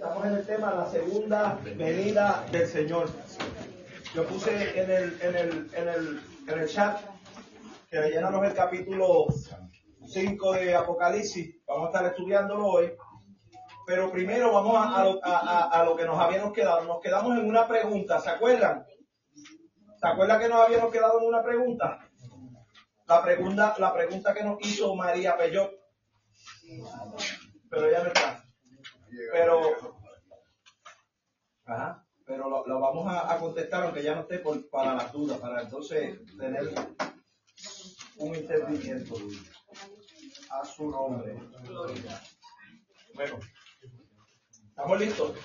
Estamos en el tema la segunda venida del Señor. Yo puse en el, en el, en el, en el chat que llenamos el capítulo 5 de Apocalipsis. Vamos a estar estudiándolo hoy. Pero primero vamos a, a, lo, a, a, lo que nos habíamos quedado. Nos quedamos en una pregunta, ¿se acuerdan? ¿Se acuerdan que nos habíamos quedado en una pregunta? La pregunta, la pregunta que nos hizo María Peyot. Pero ella no está. Pero, ajá, pero lo, lo vamos a, a, contestar aunque ya no esté por, para las dudas, para entonces tener un entendimiento a su nombre. Bueno, ¿estamos listos?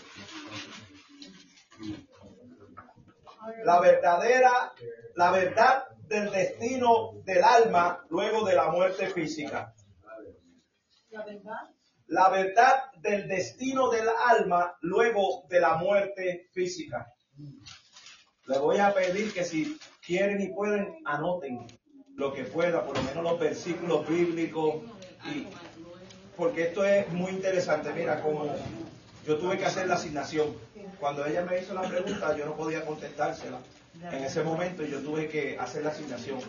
La verdadera, la verdad del destino del alma luego de la muerte física. La verdad. La verdad del destino del alma luego de la muerte física. Le voy a pedir que si quieren y pueden, anoten lo que pueda, por lo menos los versículos bíblicos, porque esto es muy interesante. Mira, como yo tuve que hacer la asignación. Cuando ella me hizo la pregunta, yo no podía contestársela en ese momento yo tuve que hacer la asignación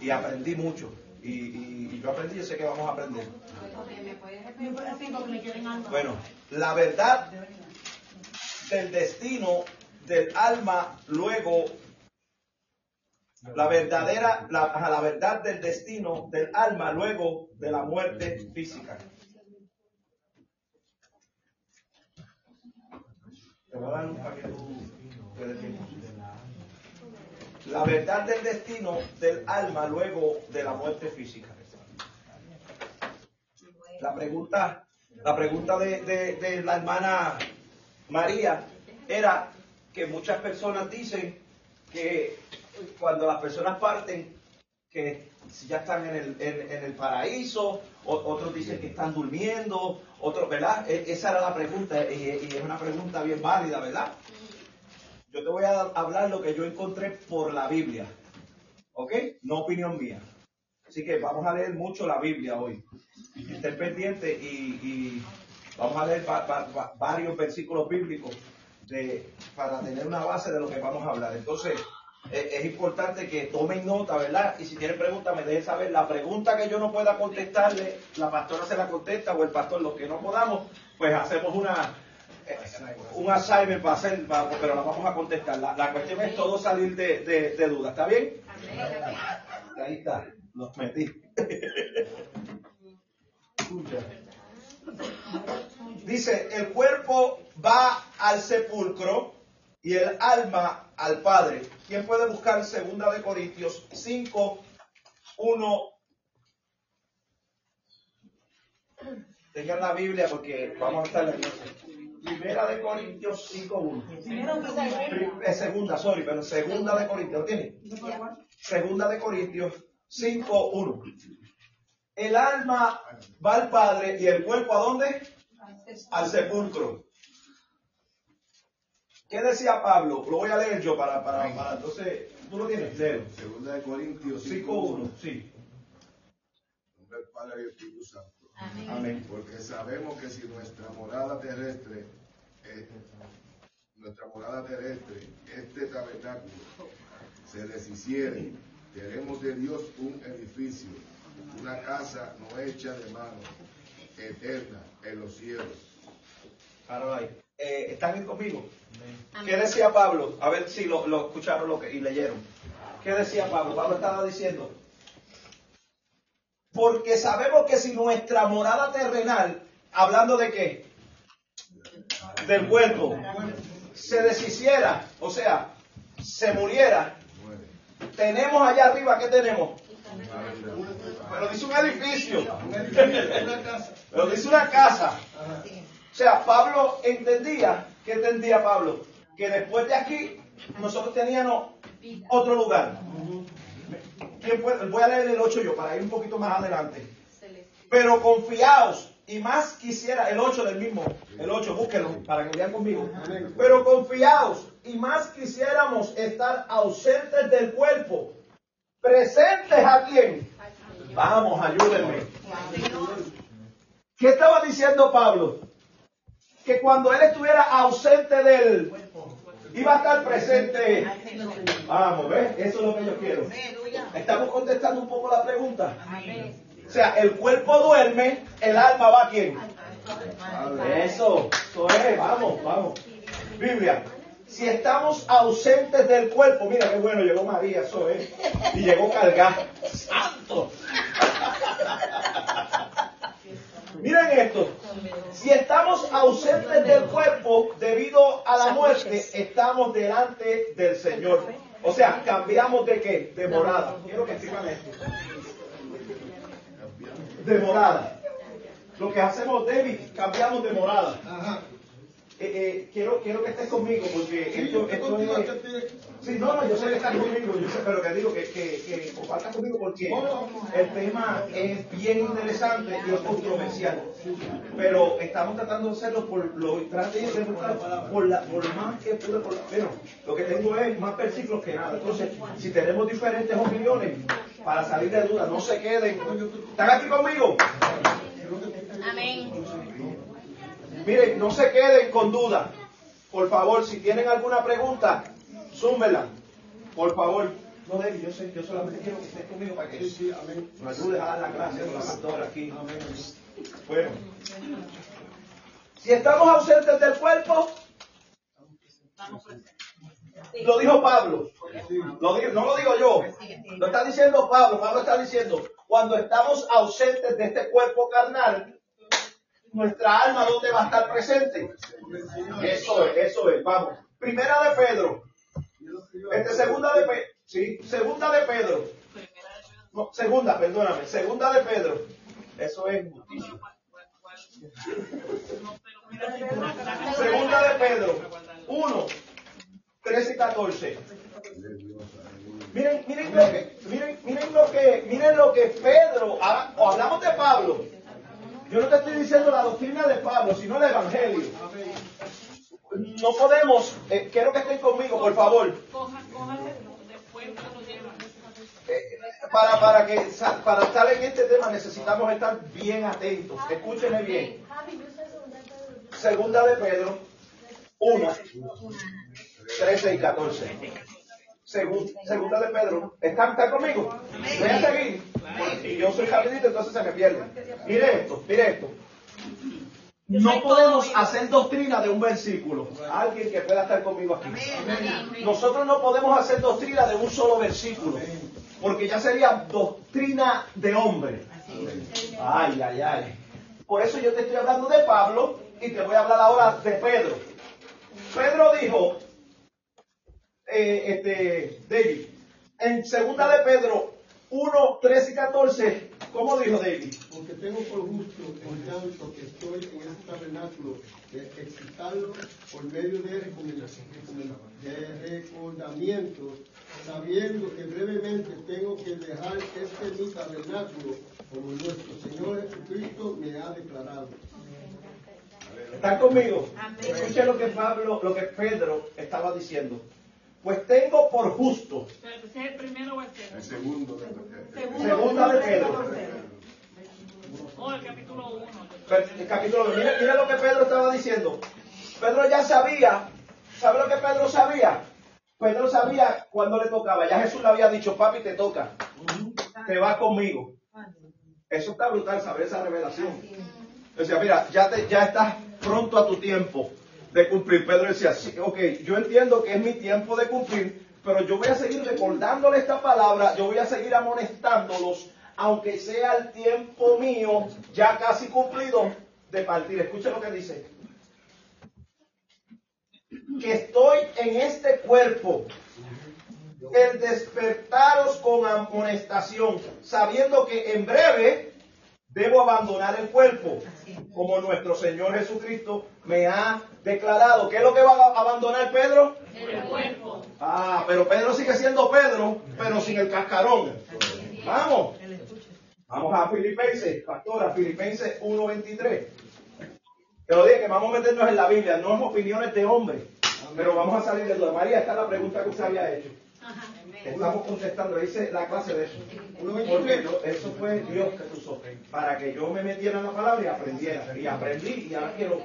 y aprendí mucho. Y, y, y yo aprendí, yo sé que vamos a aprender. Bueno, la verdad del destino del alma luego la verdadera la, la, verdad del destino del alma luego de la muerte física. Te voy a dar un paquete La verdad del destino del alma luego de la muerte física. La pregunta, la pregunta de, de, la hermana María era que muchas personas dicen que cuando las personas parten, que ya están en el, en, el paraíso, otros dicen que están durmiendo, otros, ¿verdad? E, esa era la pregunta y, y, es una pregunta bien válida, ¿verdad? Yo te voy a hablar lo que yo encontré por la Biblia, ¿ok? No opinión mía. Así que vamos a leer mucho la Biblia hoy. Estén pendientes y, vamos a leer va, va, va, varios versículos bíblicos de, para tener una base de lo que vamos a hablar. Entonces, es, es, importante que tomen nota, ¿verdad? Y si tienen preguntas, me dejen saber. La pregunta que yo no pueda contestarle, la pastora se la contesta o el pastor, los que no podamos, pues hacemos una un assignment para hacer, para, pero la vamos a contestar. La, la cuestión es todo salir de, de, de dudas, ¿está bien? Ahí está, los metí. Dice, el cuerpo va al sepulcro y el alma al Padre. ¿Quién puede buscar segunda de Corintios 5, 1? Tengan la Biblia porque vamos a estar leyendo. Primera de Corintios 5, 1. Segunda, sorry, pero segunda de Corintios, ¿lo tiene? Segunda de Corintios 5, 1. El alma va al Padre y el cuerpo a dónde? Al sepulcro. ¿Qué decía Pablo? Lo voy a leer yo para, para, para entonces, ¿tú lo tienes? Léelo. Segunda de Corintios 5.1, sí. Nombre del Padre y el Espíritu Santo. Amén. Amén. Porque sabemos que si nuestra morada terrestre, eh, nuestra morada terrestre, este tabernáculo, se deshiciere, tenemos de Dios un edificio, una casa no hecha de mano, eterna en los cielos. Eh, ¿Están bien conmigo? Amén. ¿Qué decía Pablo? A ver si lo, lo escucharon lo que, y leyeron. ¿Qué decía Pablo? Pablo estaba diciendo, porque sabemos que si nuestra morada terrenal, hablando de qué? Del cuerpo, se deshiciera, o sea, se muriera, tenemos allá arriba, ¿qué tenemos? Pero dice un edificio. Pero dice una casa. O sea, Pablo entendía, ¿qué entendía Pablo? Que después de aquí nosotros teníamos otro lugar. Voy a leer el 8 yo para ir un poquito más adelante. Pero confiaos, y más quisiera, el 8 del mismo, el 8, búsquenlo para que vean conmigo. Pero confiaos, y más quisiéramos estar ausentes del cuerpo, presentes a quién. Vamos, ayúdenme. ¿Qué estaba diciendo Pablo? que cuando Él estuviera ausente del iba a estar presente. Vamos, ¿ves? Eso es lo que yo quiero. Estamos contestando un poco la pregunta. O sea, el cuerpo duerme, el alma va a quién? Eso, eso es, vamos, vamos. Biblia. Si estamos ausentes del cuerpo, mira qué bueno, llegó María, eso es. Y llegó cargada. ¡Santo! Miren esto. Si estamos ausentes del cuerpo debido a la muerte, estamos delante del Señor. O sea, cambiamos de qué? De morada. Quiero que escriban esto. De morada. Lo que hacemos, David, cambiamos de morada. Eh, eh, quiero, quiero que estés conmigo porque esto, esto es... Sí, no, no, yo sé que estás conmigo, yo sé, pero que digo que, que, que compartas conmigo porque el tema es bien interesante y es controversial. Pero estamos tratando de hacerlo por lo trate de por, la, por más que pude, por, bueno, lo que tengo es más versículos que nada. Entonces, si tenemos diferentes opiniones, para salir de dudas, no se queden. ¿Están aquí conmigo? Amén. Miren, no se queden con duda. Por favor, si tienen alguna pregunta, zúmbela. Por favor. No, David, yo, sé, yo solamente quiero que estés conmigo para que nos ayudes a dar la gracia con la pastora aquí. Bueno. Si estamos ausentes del cuerpo, lo dijo Pablo. Lo no lo digo yo. Lo está diciendo Pablo. Pablo está diciendo, cuando estamos ausentes de este cuerpo carnal, nuestra alma, ¿dónde va a estar presente? Eso es, eso es. Vamos. Primera de Pedro. Este, segunda de Pedro. Sí, segunda de Pedro. Segunda, perdóname. Segunda de Pedro. Eso es. Segunda de Pedro. 1, 13 y 14. Miren, miren lo que, miren, miren lo que, miren lo que Pedro, hablamos de Pablo. Yo no te estoy diciendo la doctrina de Pablo, sino el evangelio. No podemos, eh, quiero que estén conmigo, por favor. Eh, para, para, que, para estar en este tema necesitamos estar bien atentos. Escúchenme bien. Segunda de Pedro 1, 13 y 14. Segun- segunda de Pedro. ¿Están, están conmigo? Voy a seguir. Y yo soy rapidito, entonces se me pierde. Mire esto, mire esto. No podemos hacer doctrina de un versículo. Alguien que pueda estar conmigo aquí. Nosotros no podemos hacer doctrina de un solo versículo, porque ya sería doctrina de hombre. Ay, ay, ay. Por eso yo te estoy hablando de Pablo y te voy a hablar ahora de Pedro. Pedro dijo, eh, este, David, en segunda de Pedro 1, 13 y 14, ¿cómo dijo David? Porque tengo por justo, en tanto que estoy en este tabernáculo, de excitarlo por medio de, de recordamientos, sabiendo que brevemente tengo que dejar este mi tabernáculo, como nuestro Señor Jesucristo me ha declarado. ¿Están conmigo? Escuchen lo que Pablo, lo que Pedro estaba diciendo. Pues tengo por justo, Pero ese es el primero o el El segundo. segundo de segunda de Pedro, O el capítulo 1. Pero, el capítulo, mire, mire lo que Pedro estaba diciendo. Pedro ya sabía, ¿sabe lo que Pedro sabía? Pedro sabía cuando le tocaba. Ya Jesús le había dicho, papi, te toca. Te vas conmigo. Eso está brutal, saber esa revelación. Decía, mira, ya, te, ya estás pronto a tu tiempo de cumplir. Pedro decía, sí, ok, yo entiendo que es mi tiempo de cumplir, pero yo voy a seguir recordándole esta palabra, yo voy a seguir amonestándolos, aunque sea el tiempo mío ya casi cumplido de partir. Escucha lo que dice. Que estoy en este cuerpo, el despertaros con amonestación, sabiendo que en breve debo abandonar el cuerpo, como nuestro Señor Jesucristo me ha declarado. ¿Qué es lo que va a abandonar Pedro? El cuerpo. Ah, pero Pedro sigue siendo Pedro, pero sin el cascarón. Vamos. Vamos a Filipenses, pastora, Filipenses 1.23. Te lo dije que vamos a meternos en la Biblia, no en opiniones de hombres, pero vamos a salir de duda. María, esta es la pregunta que usted había hecho. Estamos contestando, hice la clase de eso. Porque yo- eso fue Dios que puso para que yo me metiera en la palabra y aprendiera. Y aprendí y ahora quiero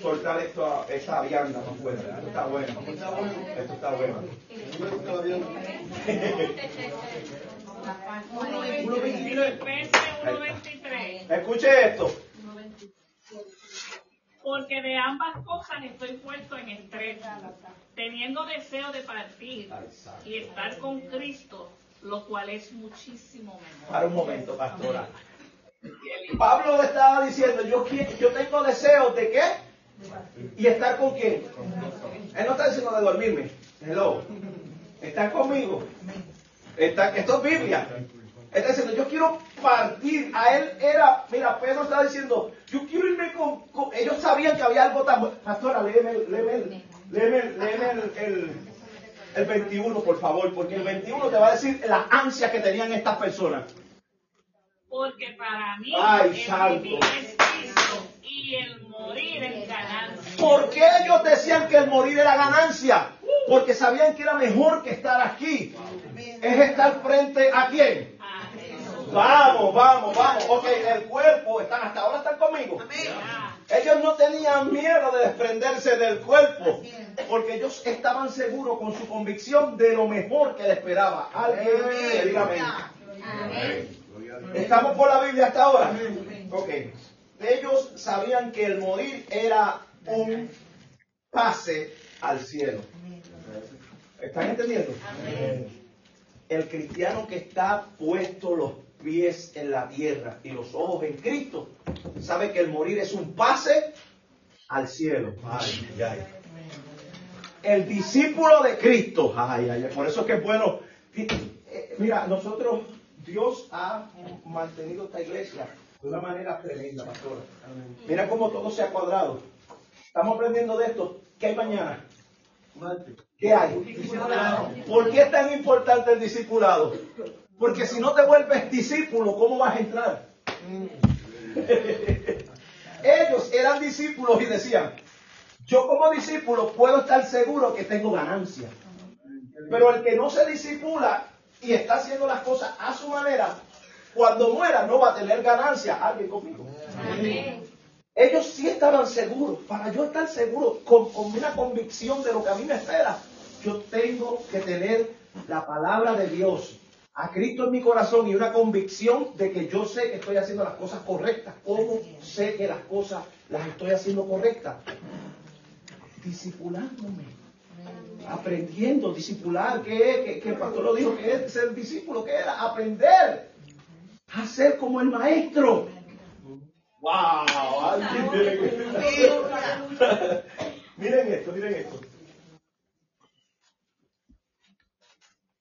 soltar esto, esta vianda para afuera. Esto está bueno. Esto está bueno. Filipenses 1.23. Escuche esto. Porque de ambas cosas estoy puesto en estrés, teniendo deseo de partir y estar con Cristo, lo cual es muchísimo mejor. Para un momento, pastora. Pablo le estaba diciendo, yo, yo tengo deseos de qué? ¿Y estar con quién? Él no está diciendo de dormirme. Hello. Estar conmigo. Está, esto es Biblia. Está diciendo, yo quiero partir. A él era, mira, Pedro está diciendo, yo quiero irme con, con- Ellos sabían que había algo tan bueno. Pastora, léeme, el- léeme, el- léeme, el- léeme el, el, el 21, por favor, porque el 21 te va a decir la ansia que tenían estas personas. Porque para mí Ay, el vivir es Cristo y el morir es ganancia. ¿Por qué ellos decían que el morir era ganancia? Porque sabían que era mejor que estar aquí. Es estar frente a quién. Vamos, vamos, vamos. Ok, el cuerpo, están hasta ahora están conmigo. Ellos no tenían miedo de desprenderse del cuerpo, porque ellos estaban seguros con su convicción de lo mejor que les esperaba. Alguien que diga amén. ¿Estamos por la Biblia hasta ahora? Ok. Ellos sabían que el morir era un pase al cielo. ¿Están entendiendo? El cristiano que está puesto los pies en la tierra y los ojos en Cristo, sabe que el morir es un pase al cielo. Ay, ay, ay. El discípulo de Cristo, ay, ay, ay. por eso es que es bueno. Eh, Mira, nosotros, Dios ha mantenido esta iglesia de una manera tremenda, pastora. Mira cómo todo se ha cuadrado. Estamos aprendiendo de esto. ¿Qué hay mañana? ¿Qué hay? ¿Por qué es tan importante el discipulado? Porque si no te vuelves discípulo, ¿cómo vas a entrar? Ellos eran discípulos y decían, yo como discípulo puedo estar seguro que tengo ganancia. Pero el que no se disipula y está haciendo las cosas a su manera, cuando muera no va a tener ganancia. ¿Alguien conmigo? Ellos sí estaban seguros. Para yo estar seguro, con, con una convicción de lo que a mí me espera, yo tengo que tener la palabra de Dios, a Cristo en mi corazón y una convicción de que yo sé que estoy haciendo las cosas correctas. ¿Cómo sé que las cosas las estoy haciendo correctas? Discipulándome. Aprendiendo, discipular, ¿qué es? Que, que el pastor lo dijo, que es ser discípulo, que era aprender a ser como el maestro. ¡Wow! Alguien tiene que- miren esto, miren esto.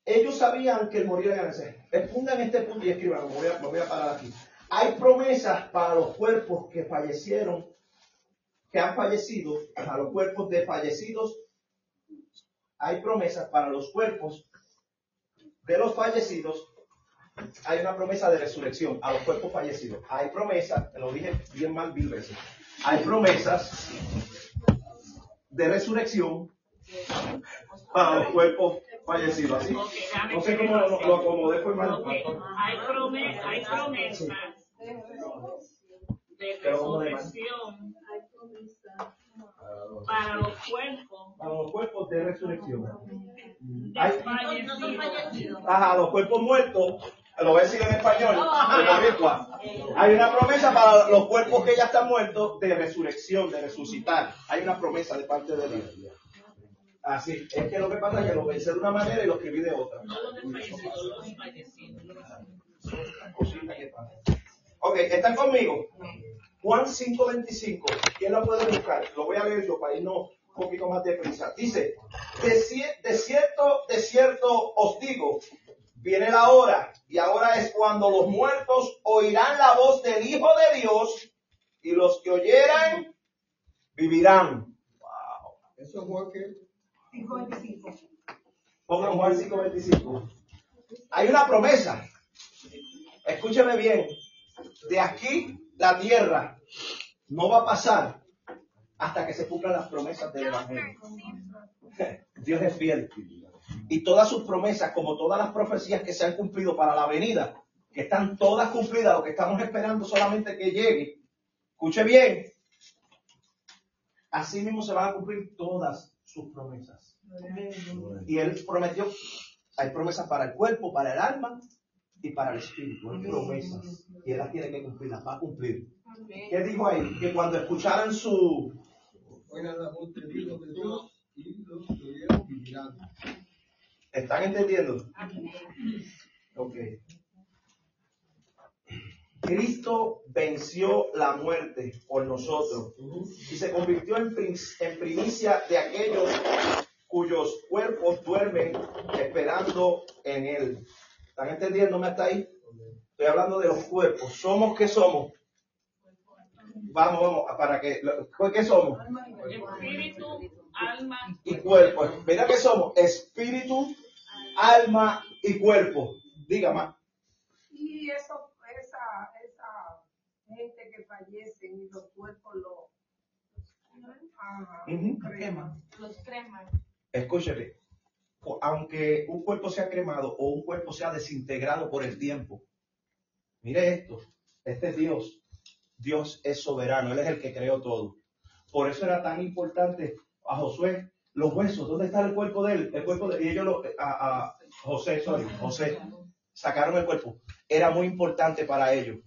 Ellos sabían que el morir era ganancia. Pongan este punto y escriban, me voy, a, me voy a parar aquí. Hay promesas para los cuerpos que fallecieron, que han fallecido, para los cuerpos de fallecidos. Hay promesas para los cuerpos de los fallecidos hay una promesa de resurrección a los cuerpos fallecidos. Hay promesas, te lo dije bien mal mil veces. Hay promesas de resurrección para los cuerpos fallecidos. Así, no sé cómo lo, lo acomodé, fue mal. Hay, prome- hay promesas de resurrección para los cuerpos Para los cuerpos de resurrección. Hay-. Ajá, los cuerpos muertos, lo voy a decir en español. Hay una promesa para los cuerpos que ya están muertos de resurrección, de resucitar. Hay una promesa de parte de Dios. Así, es que lo que pasa es que lo pensé de una manera y lo escribí de otra. No. Cosita que pasa. Ok, ¿están conmigo? Juan 5.25. ¿Quién lo puede buscar? Lo voy a leer yo para irnos un poquito más deprisa. Dice, de, cie- de cierto, de cierto os digo, viene la hora y ahora es cuando los muertos oirán la voz del Hijo de Dios y los que oyeran vivirán. Eso fue que 55. Pongan Juan 5.25. Hay una promesa. Escúcheme bien. De aquí la tierra no va a pasar hasta que se cumplan las promesas del Evangelio. Dios es fiel. Y todas sus promesas, como todas las profecías que se han cumplido para la venida, que están todas cumplidas, lo que estamos esperando solamente que llegue. Escuche bien. así mismo se van a cumplir todas sus promesas. Y Él prometió, hay promesas para el cuerpo, para el alma y para el espíritu. Hay promesas. Y Él las tiene que cumplir, las va a cumplir. ¿Qué dijo ahí? Que cuando escucharan su... Oigan la voz de Dios de Dios y los estuvieron vigilando. ¿Están entendiendo? Ok. Cristo venció la muerte por nosotros y se convirtió en, prin- en primicia de aquellos cuyos cuerpos duermen esperando en Él. ¿Están entendiéndome hasta ahí? Estoy hablando de los cuerpos. ¿Somos qué somos? Vamos, vamos, para que, ¿qué somos? Espíritu, alma y cuerpo. Mira que somos espíritu, alma y cuerpo. Diga más. Y eso, gente que fallece y los cuerpos ajá. Los creman. Escúcheme. O- Aunque un cuerpo sea cremado o un cuerpo sea desintegrado por el tiempo. Mire esto. Este es Dios. Dios es soberano. Él es el que creó todo. Por eso era tan importante a Josué los huesos. ¿Dónde está el cuerpo de él? El cuerpo de y ellos lo, a, a José, sorry, José sacaron el cuerpo. Era muy importante para ellos.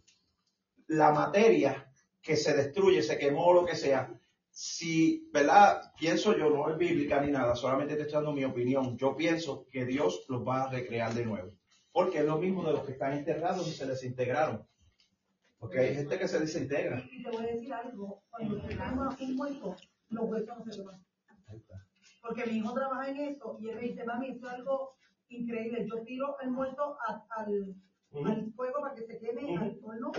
La materia que se destruye, se quemó o lo que sea, si, ¿verdad? Pienso yo, no es bíblica ni nada, solamente te estoy dando mi opinión. Yo pienso que Dios los va a recrear de nuevo. Porque es lo mismo de los que están enterrados y se desintegraron. Porque hay gente que se desintegra. Y te voy a decir algo, cuando quema un muerto, los huesos no se queman. Porque mi hijo trabaja en eso y él me dice, mami, esto es algo increíble. Yo tiro el muerto a- al, fuego para que se queme al horno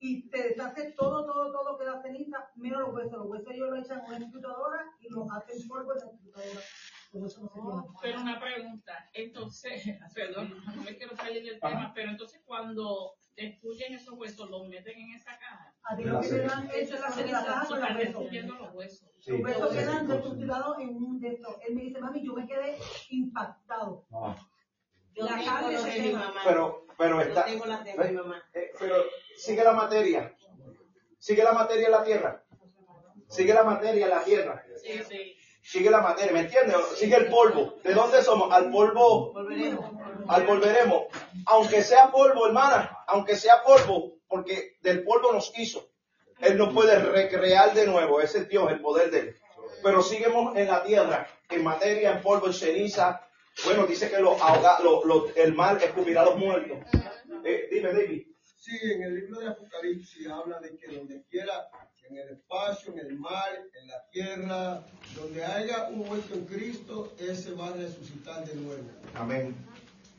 y te deshace todo, todo, todo queda ceniza, menos los huesos. Los huesos ellos lo echan en una computadora y los hacen polvo en la huesos no queman. Pero una pregunta, entonces, perdón, no me quiero salir del tema, Ajá. pero entonces cuando destruyen esos huesos, los meten en esa caja, A ti lo la que te ceniza. dan es la ceniza caja o con los huesos. destruyendo los huesos. Sí. Los huesos Sí, quedan destructurados en un de estos. Él me dice, mami, yo me quedé impactado. Ah. Yo La carne se de mi quema. mamá. Pero, pero Yo está. tengo las de mi mamá. Eh, pero sigue la materia. Sigue la materia en la tierra. Sigue la materia en la tierra. Sí, sí. Sigue la materia, ¿me entiendes? Sigue el polvo. ¿De dónde somos? Al polvo. Al volveremos. Aunque sea polvo, hermana. Aunque sea polvo. Porque del polvo nos hizo. Él nos puede recrear de nuevo. Ese es Dios, el poder de Él. Pero seguimos en la tierra. En materia, en polvo, en ceniza. Bueno, dice que ahoga, lo- lo- el mal escupirá a los muertos. Eh, dime, David. Sí, en el libro de Apocalipsis habla de que donde quiera, en el espacio, en el mar, en la tierra, donde haya un hueso en Cristo, ese va a resucitar de nuevo. Amén.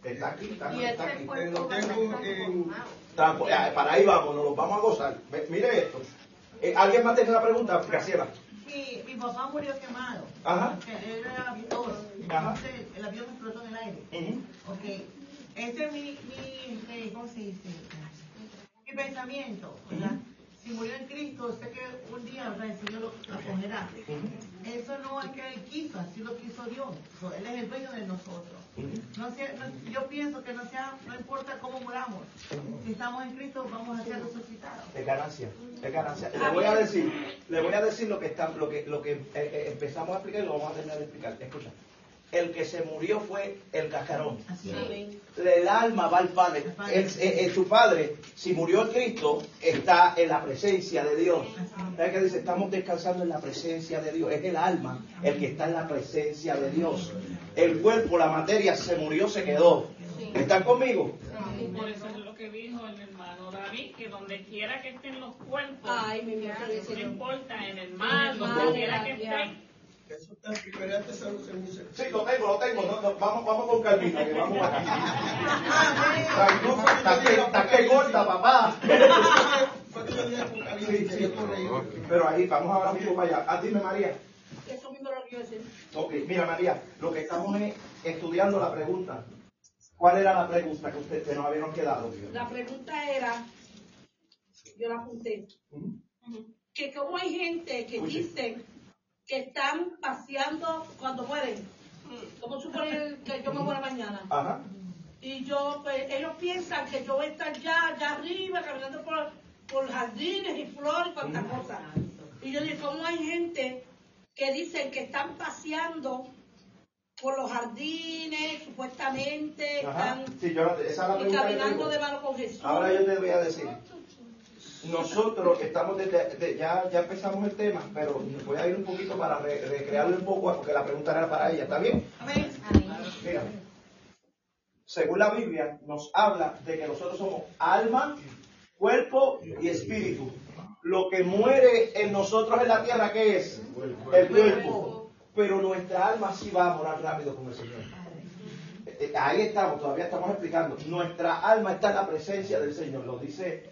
Está aquí, está, está aquí. estar tengo en- eh, para ahí vamos, nos lo vamos a gozar. Mire esto. Eh, ¿Alguien más tiene una pregunta? Graciela. Sí, mi papá murió quemado. Ajá. Que Él era aviador. Ajá. Entonces, el avión explotó en el aire. Ujú. Ok. Ese es mi, mi este, ¿cómo se dice? Mi pensamiento, ¿verdad? Si murió en Cristo, sé que un día el Señor lo, lo cogerá. Eso no es que Él quiso, así lo quiso Dios. Él es el dueño de nosotros. No sea- no- yo pienso que no sea, no importa cómo muramos. Si estamos en Cristo, vamos a ser resucitados. Es ganancia, es ganancia. Le voy a decir, le voy a decir lo que está, lo que, lo que eh, eh, empezamos a explicar y lo vamos a terminar de explicar. Escucha. El que se murió fue el cascarón. El alma va al Padre. El, eh, eh, su Padre, si murió en Cristo, está en la presencia de Dios. ¿Sabes qué dice? Estamos descansando en la presencia de Dios. Es el alma el que está en la presencia de Dios. El cuerpo, la materia, se murió, se quedó. ¿Están conmigo? Por eso es lo que dijo el hermano David, que donde quiera que estén los cuerpos, Ay, mi Dios, no importa, en el mar, donde quiera que estén, Eso está en Primera Tesalonicenses. Sí, lo tengo, lo tengo. No, no, vamos, vamos con calmita, que vamos aquí. Está que- Está que corta, papá. Que yo que yo corregí. Pero ahí, vamos ahora mismo para allá. Ah, dime, María. Eso mismo lo quiero decir. Ok, mira, María, lo que estamos es estudiando la pregunta. ¿Cuál era la pregunta que usted que nos habíamos quedado? La pregunta era, yo la apunté, que como hay gente que Oye. dice que están paseando cuando mueren. Como suponer que yo me muero mañana. Ajá. Y yo, pues, ellos piensan que yo voy a estar ya, allá arriba, caminando por, por jardines y flores y cuantas cosas. Y yo digo, ¿cómo hay gente que dicen que están paseando por los jardines, supuestamente, Ajá. están Sí, yo, esa es la y caminando de mano con Jesús. Ahora yo te voy a decir. Nosotros estamos desde, de- ya, ya empezamos el tema, pero voy a ir un poquito para re- recrearlo un poco, porque la pregunta era para ella, ¿está bien? Amén. Mira, según la Biblia, nos habla de que nosotros somos alma, cuerpo y espíritu. Lo que muere en nosotros en la tierra, ¿qué es? El cuerpo. Pero nuestra alma sí va a morar rápido con el Señor. Eh, eh, Ahí estamos, todavía estamos explicando. Nuestra alma está en la presencia del Señor. Lo dice,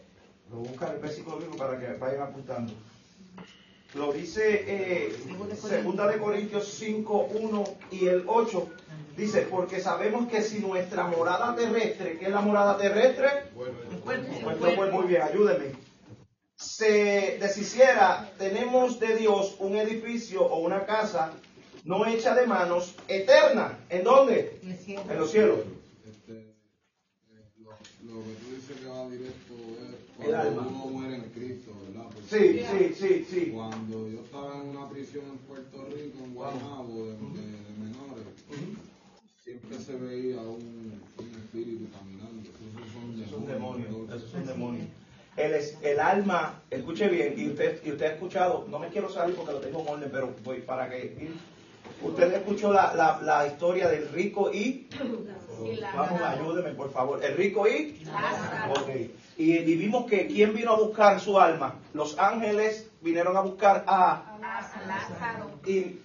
lo busca el versículo bíblico para que vayan apuntando. Lo dice eh, Segunda de Corintios 5, 1 y el 8. Dice, porque sabemos que si nuestra morada terrestre, ¿qué es la morada terrestre? Pues, pues, muy bien, ayúdenme. Se deshiciera, tenemos de Dios un edificio o una casa no hecha de manos, eterna. ¿En dónde? En los cielos. Este, eh, lo, lo que tú dices que va directo es El cuando alma. uno muere en Cristo, ¿verdad? Porque Sí, sí, sí, sí. Cuando yo estaba en una prisión en Puerto Rico, en Guaynabo, de, de- de menores, siempre se veía un, un espíritu caminando. Esos son Esos son demonios. demonios, esos son demonios. El, es- el alma, escuche bien, y usted, y usted ha escuchado, no me quiero salir porque lo tengo en orden, pero voy para que... Usted escuchó la, la, la historia del rico y... Vamos, ayúdeme, por favor. El rico y... Ok. Y, y vimos que ¿quién vino a buscar su alma? Los ángeles vinieron a buscar a... Y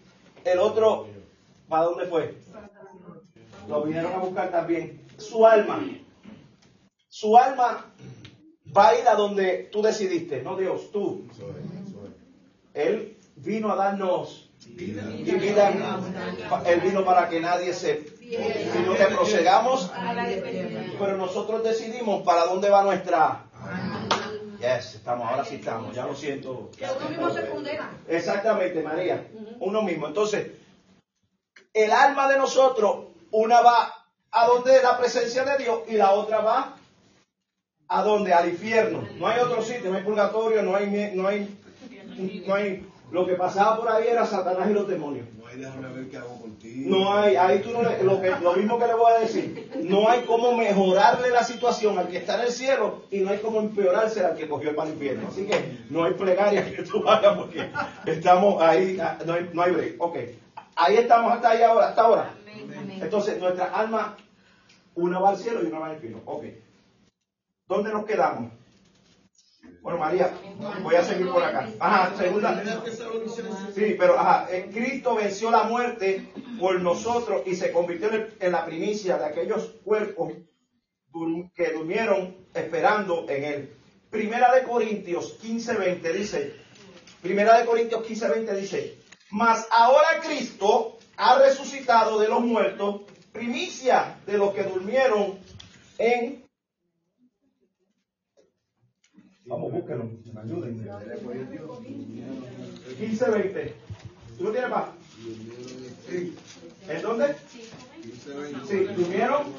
el otro, ¿para dónde fue? Lo vinieron a buscar también. Su alma. Su alma va a ir a donde tú decidiste, no Dios, tú. Él vino a darnos Vida. y vida. Él vino para que nadie se... Sino que procedamos, pero nosotros decidimos para dónde va nuestra... Yes, estamos, ahora sí estamos, ya lo siento. Que uno mismo se condena. Exactamente, María. Uno mismo. Entonces, el alma de nosotros, una va a donde la presencia de Dios y la otra va a donde al infierno. No hay otro sitio, no hay purgatorio, no hay, no hay, no hay. Lo que pasaba por ahí era Satanás y los demonios. No hay déjame ver qué hago contigo. No hay, ahí tú no le- lo, que, lo mismo que le voy a decir, no hay cómo mejorarle la situación al que está en el cielo y no hay cómo empeorársela al que cogió el infierno. Así que no hay plegaria que tú hagas porque estamos ahí, ah, no hay, no hay break. Ok, ahí estamos hasta ahí ahora, hasta ahora. Entonces nuestra alma, una va al cielo y una va al infierno. Ok, ¿dónde nos quedamos? Bueno, María, voy a seguir por acá. Ajá, segunda. Sí, pero ajá, Cristo venció la muerte por nosotros y se convirtió en, la primicia de aquellos cuerpos que durmieron esperando en él. Primera de Corintios 15:20 dice, Primera de Corintios 15:20 dice, mas ahora Cristo ha resucitado de los muertos, primicia de los que durmieron en Vamos, búsquenlo, ayúdenme. 15:20. ¿Tú lo tienes más? Sí. ¿En dónde? Sí, ¿durmieron?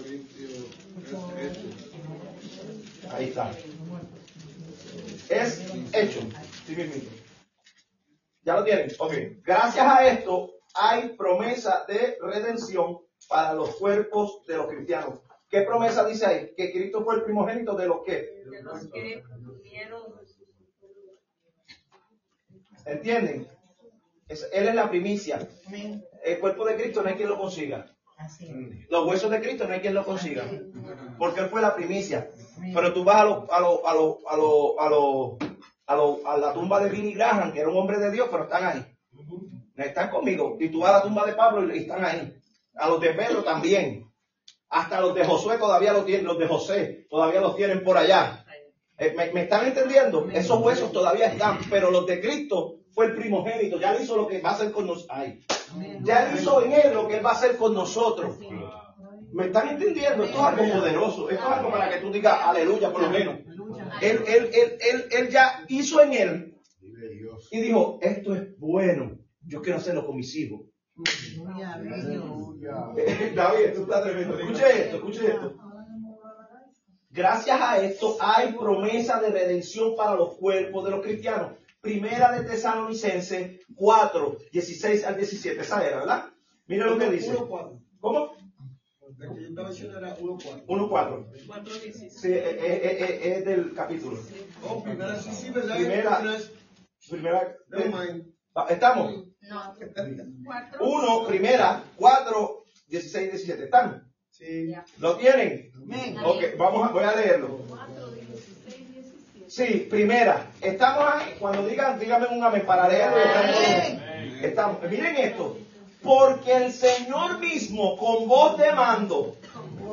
Ahí está. Es hecho. Sí. ¿Ya lo tienen? Ok. Gracias a esto hay promesa de redención para los cuerpos de los cristianos. ¿Qué promesa dice ahí? Que Cristo fue el primogénito de los que. De los que durmieron. ¿Entienden? Es- él es la primicia. El cuerpo de Cristo no hay quien lo consiga. Los huesos de Cristo no hay quien lo consiga. Porque Él fue la primicia. Pero tú vas a, lo- a, lo- a, lo- a, lo- a, lo- a, lo- a la tumba de Billy Graham, que era un hombre de Dios, pero están ahí. Están conmigo. Y tú vas a la tumba de Pablo y están ahí. A los de Pedro también. Hasta los de Josué todavía los tienen, los de José todavía los tienen por allá. Eh, ¿Me, me están entendiendo? Esos huesos todavía están, pero los de Cristo fue el primogénito. Ya él hizo lo que va a hacer con nosotros. Ya él hizo en él lo que él va a hacer con nosotros. ¿Me están entendiendo? Esto es algo poderoso. Esto es algo para que tú digas aleluya, por lo menos. Él, él, él, él, él ya hizo en él y dijo, esto es bueno. Yo quiero hacerlo con mis hijos. David, esto está tremendo. Escuche esto, escuche esto. Gracias a esto hay promesa de redención para los cuerpos de los cristianos. Primera de Tesalonicense 4, 16 al 17. Esa era, ¿verdad? Mira lo que dice. 1.4. ¿Cómo? La que yo estaba diciendo era 1.4. 1.4. 4.16. Sí, eh, eh, eh, eh, es del capítulo. Oh, primera, sí, sí, ¿verdad? Primera. Primera es- ¿Estamos? No. 1, primera, 4, 16 17. ¿Están? Sí. ¿Lo tienen? Amén. Ok, vamos a, voy a leerlo. Sí, primera. Estamos ahí. Cuando digan, díganme un amén para leerlo. Estamos. Miren esto. Porque el Señor mismo, con voz de mando,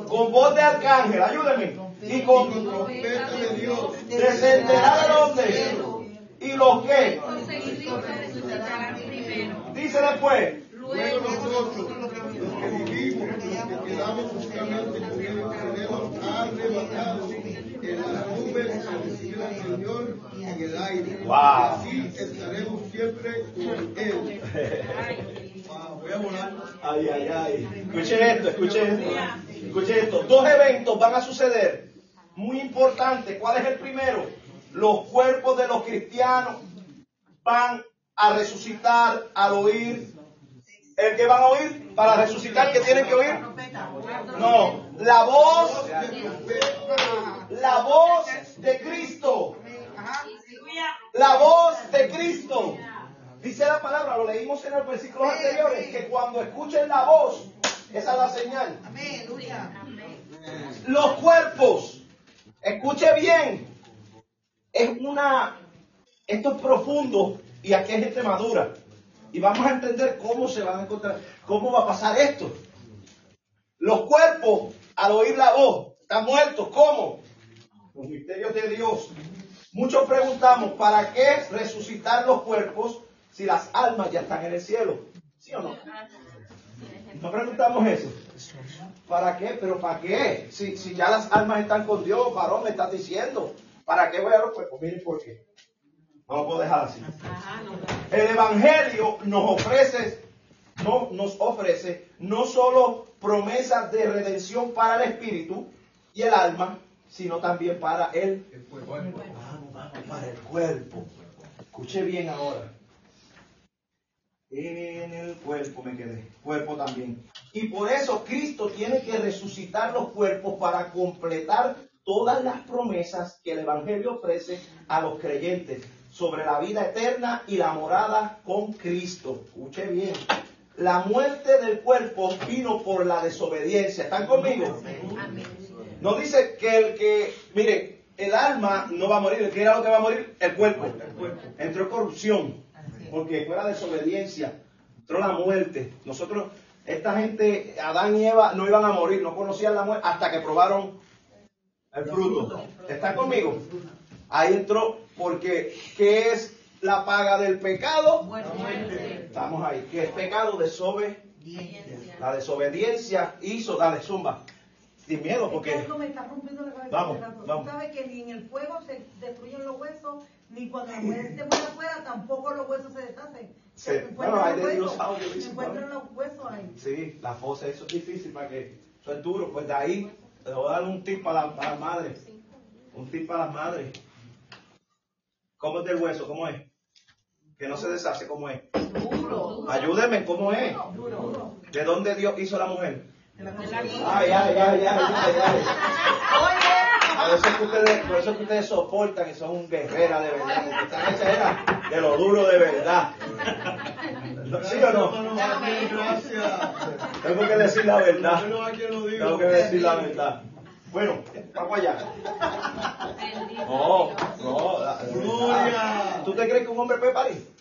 con voz de arcángel, ayúdenme, y con Con trompeta de Dios. descenderá del hombre. ¿Y los que? Los seguidores resucitarán primero. Dice después. Luego nosotros, los que vivimos, los que quedamos justamente con él, seremos arrebatados en las nubes a recibir al Señor en el aire. Wow. Así estaremos siempre con él. Wow, voy a volar. Ay, ay, ay. Escuchen esto, escuchen esto. Escuchen esto. Dos eventos van a suceder. Muy importante. ¿Cuál es el primero? Los cuerpos de los cristianos van a resucitar al oír. ¿El que van a oír? Para resucitar, ¿qué tienen que oír? No, la voz, la voz de Cristo. La voz de Cristo. Dice la palabra, lo leímos en los versículos anteriores, que cuando escuchen la voz, esa es la señal. Los cuerpos, escuche bien, es una, esto es profundo y aquí hay gente madura. Y vamos a entender cómo se van a encontrar, cómo va a pasar esto. Los cuerpos, al oír la voz, están muertos. ¿Cómo? Los misterios de Dios. Muchos preguntamos, ¿para qué resucitar los cuerpos si las almas ya están en el cielo? ¿Sí o no? No preguntamos eso. ¿Para qué? ¿Pero para qué? Si, si ya las almas están con Dios, varón, me estás diciendo. ¿Para qué voy a los cuerpos? Miren por qué. No lo puedo dejar así. El Evangelio nos ofrece, no, nos ofrece no solo promesas de redención para el espíritu y el alma, sino también para el cuerpo. Vamos, vamos, para el cuerpo. Escuche bien ahora. En el cuerpo me quedé, cuerpo también. Y por eso Cristo tiene que resucitar los cuerpos para completar todas las promesas que el Evangelio ofrece a los creyentes sobre la vida eterna y la morada con Cristo. Escuche bien. La muerte del cuerpo vino por la desobediencia. ¿Están conmigo? No dice que el que, mire, el alma no va a morir, el que era lo que va a morir, el cuerpo. Entró corrupción, porque fue la desobediencia, entró la muerte. Nosotros, esta gente, Adán y Eva, no iban a morir, no conocían la muerte hasta que probaron el fruto. ¿Está conmigo? Ahí entró, porque ¿qué es la paga del pecado? Estamos ahí. ¿Qué es pecado? Desobediencia. La desobediencia hizo, dale, zumba. Sin miedo, porque Algo me está rompiendo la cabeza. Vamos, Fernando. Tú vamos. sabes que ni en el fuego se destruyen los huesos, ni cuando la mujer se muere afuera, tampoco los huesos se deshacen. Sí. Se Bueno, hay de dinosaurios, se encuentran los huesos ahí. Sí, la fosa, eso es difícil para que, eso es duro, pues de ahí le voy a dar un tip para, la- las madres, un tip para las madres. ¿Cómo es del hueso? ¿Cómo es? Que no se deshace, ¿cómo es? Ayúdenme, ¿cómo es? ¿De dónde Dios hizo la mujer? Ay, ay, ay, ay, ay, ay. Por eso, es que ustedes, por eso es que ustedes soportan y son guerreras de verdad, porque están hechas era de lo duro de verdad. ¿Sí o no? Gracias. Tengo que decir la verdad. Tengo que decir la verdad. Bueno, vamos allá. No, no. Gloria. ¿Tú te crees que un hombre puede parir?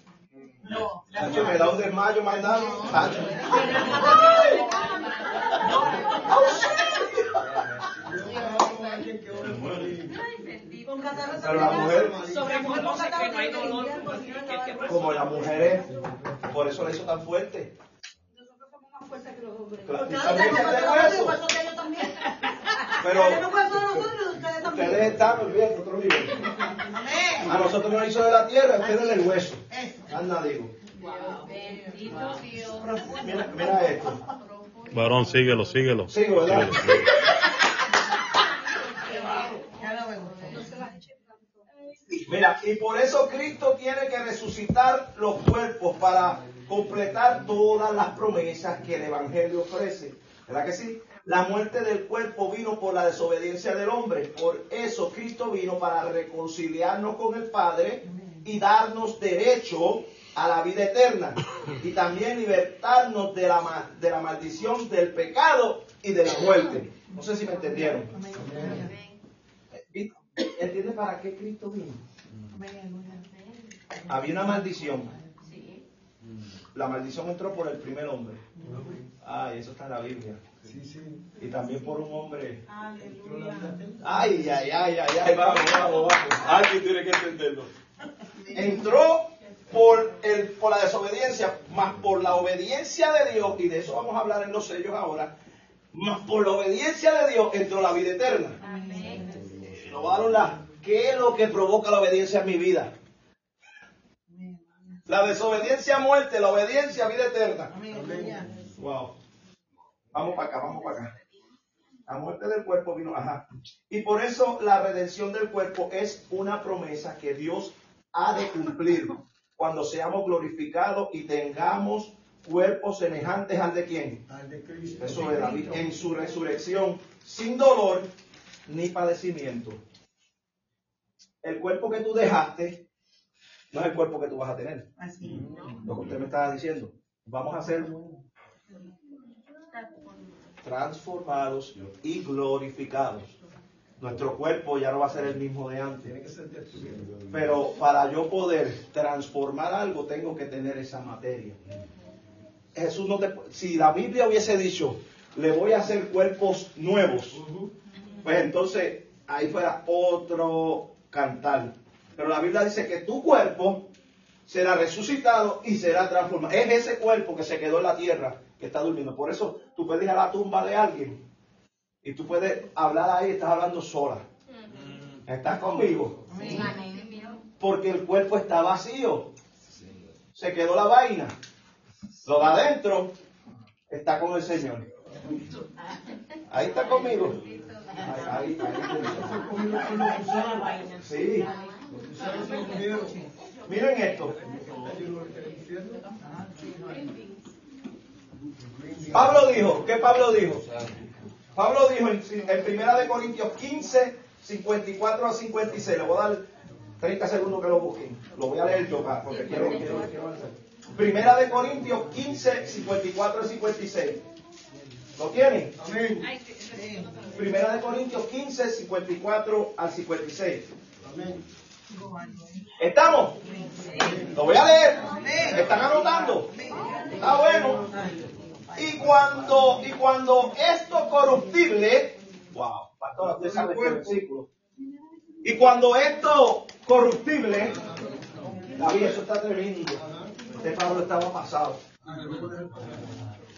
No. Tacho, me da un desmayo más nada. Tacho. Pero la mujer, como la mujer es, por eso la hizo tan fuerte. Nosotros somos más fuertes que los hombres. Claro, también. Pero nosotros ustedes también. ustedes están, olvídate, otro nivel. Amén. A nosotros nos hizo de la tierra, a ustedes del hueso. Eso. Anda, digo. Bendito Dios. Mira, mira esto. Varón, síguelo, síguelo. Sigo, ¿verdad? Síguelo, síguelo. Mira, y por eso Cristo tiene que resucitar los cuerpos para completar todas las promesas que el Evangelio ofrece. ¿Verdad que sí? La muerte del cuerpo vino por la desobediencia del hombre. Por eso Cristo vino para reconciliarnos con el Padre y darnos derecho a la vida eterna. Y también libertarnos de la, de la maldición del pecado y de la muerte. No sé si me entendieron. ¿Entiendes para qué Cristo vino? Había una maldición. La maldición entró por el primer hombre. Ay, eso está en la Biblia. Sí, sí. Y también por un hombre. Aleluya. Ay, ay, ay, ay, ay, vamos, vamos, vamos. Alguien tiene que entenderlo. Entró por, el, por la desobediencia, más por la obediencia de Dios, y de eso vamos a hablar en los sellos ahora, más por la obediencia de Dios entró la vida eterna. Va a una- ¿Qué es lo que provoca la obediencia en mi vida? La desobediencia muerte, la obediencia vida eterna. Aleluya. Wow. Vamos para acá, vamos para acá. La muerte del cuerpo vino, ajá. Y por eso la redención del cuerpo es una promesa que Dios ha de cumplir cuando seamos glorificados y tengamos cuerpos semejantes al de quién? Al de Cristo. Eso de David, en su resurrección, sin dolor ni padecimiento. El cuerpo que tú dejaste no es el cuerpo que tú vas a tener. Así. Lo que usted me estaba diciendo. Vamos a ser transformados y glorificados. Nuestro cuerpo ya no va a ser el mismo de antes. Pero para yo poder transformar algo, tengo que tener esa materia. Jesús no te, si la Biblia hubiese dicho, le voy a hacer cuerpos nuevos, pues entonces ahí fuera otro cantar. Pero la Biblia dice que tu cuerpo será resucitado y será transformado. Es ese cuerpo que se quedó en la tierra que está durmiendo. Por eso tú puedes ir a la tumba de alguien y tú puedes hablar ahí, estás hablando sola. ¿Estás conmigo? Porque el cuerpo está vacío. Se quedó la vaina. Lo de adentro está con el Señor. Ahí está conmigo. Ahí, ahí, ahí. Sí. Miren esto. Pablo dijo, ¿qué Pablo dijo? Pablo dijo en, en Primera de Corintios 15, 54 a 56. Le voy a dar 30 segundos que lo busquen. Lo voy a leer yo acá, porque quiero, quiero, quiero avanzar. Primera de Corintios 15, 54 a 56. ¿Lo tienen? Amén. Primera de Corintios 15, 54 al 56. Amén. ¿Estamos? Lo voy a leer. ¿Están anotando? Está bueno. Y cuando, y cuando esto corruptible, wow, pastor, usted sabe este versículo. Y cuando esto corruptible, David, eso está tremendo. Este Pablo estaba pasado.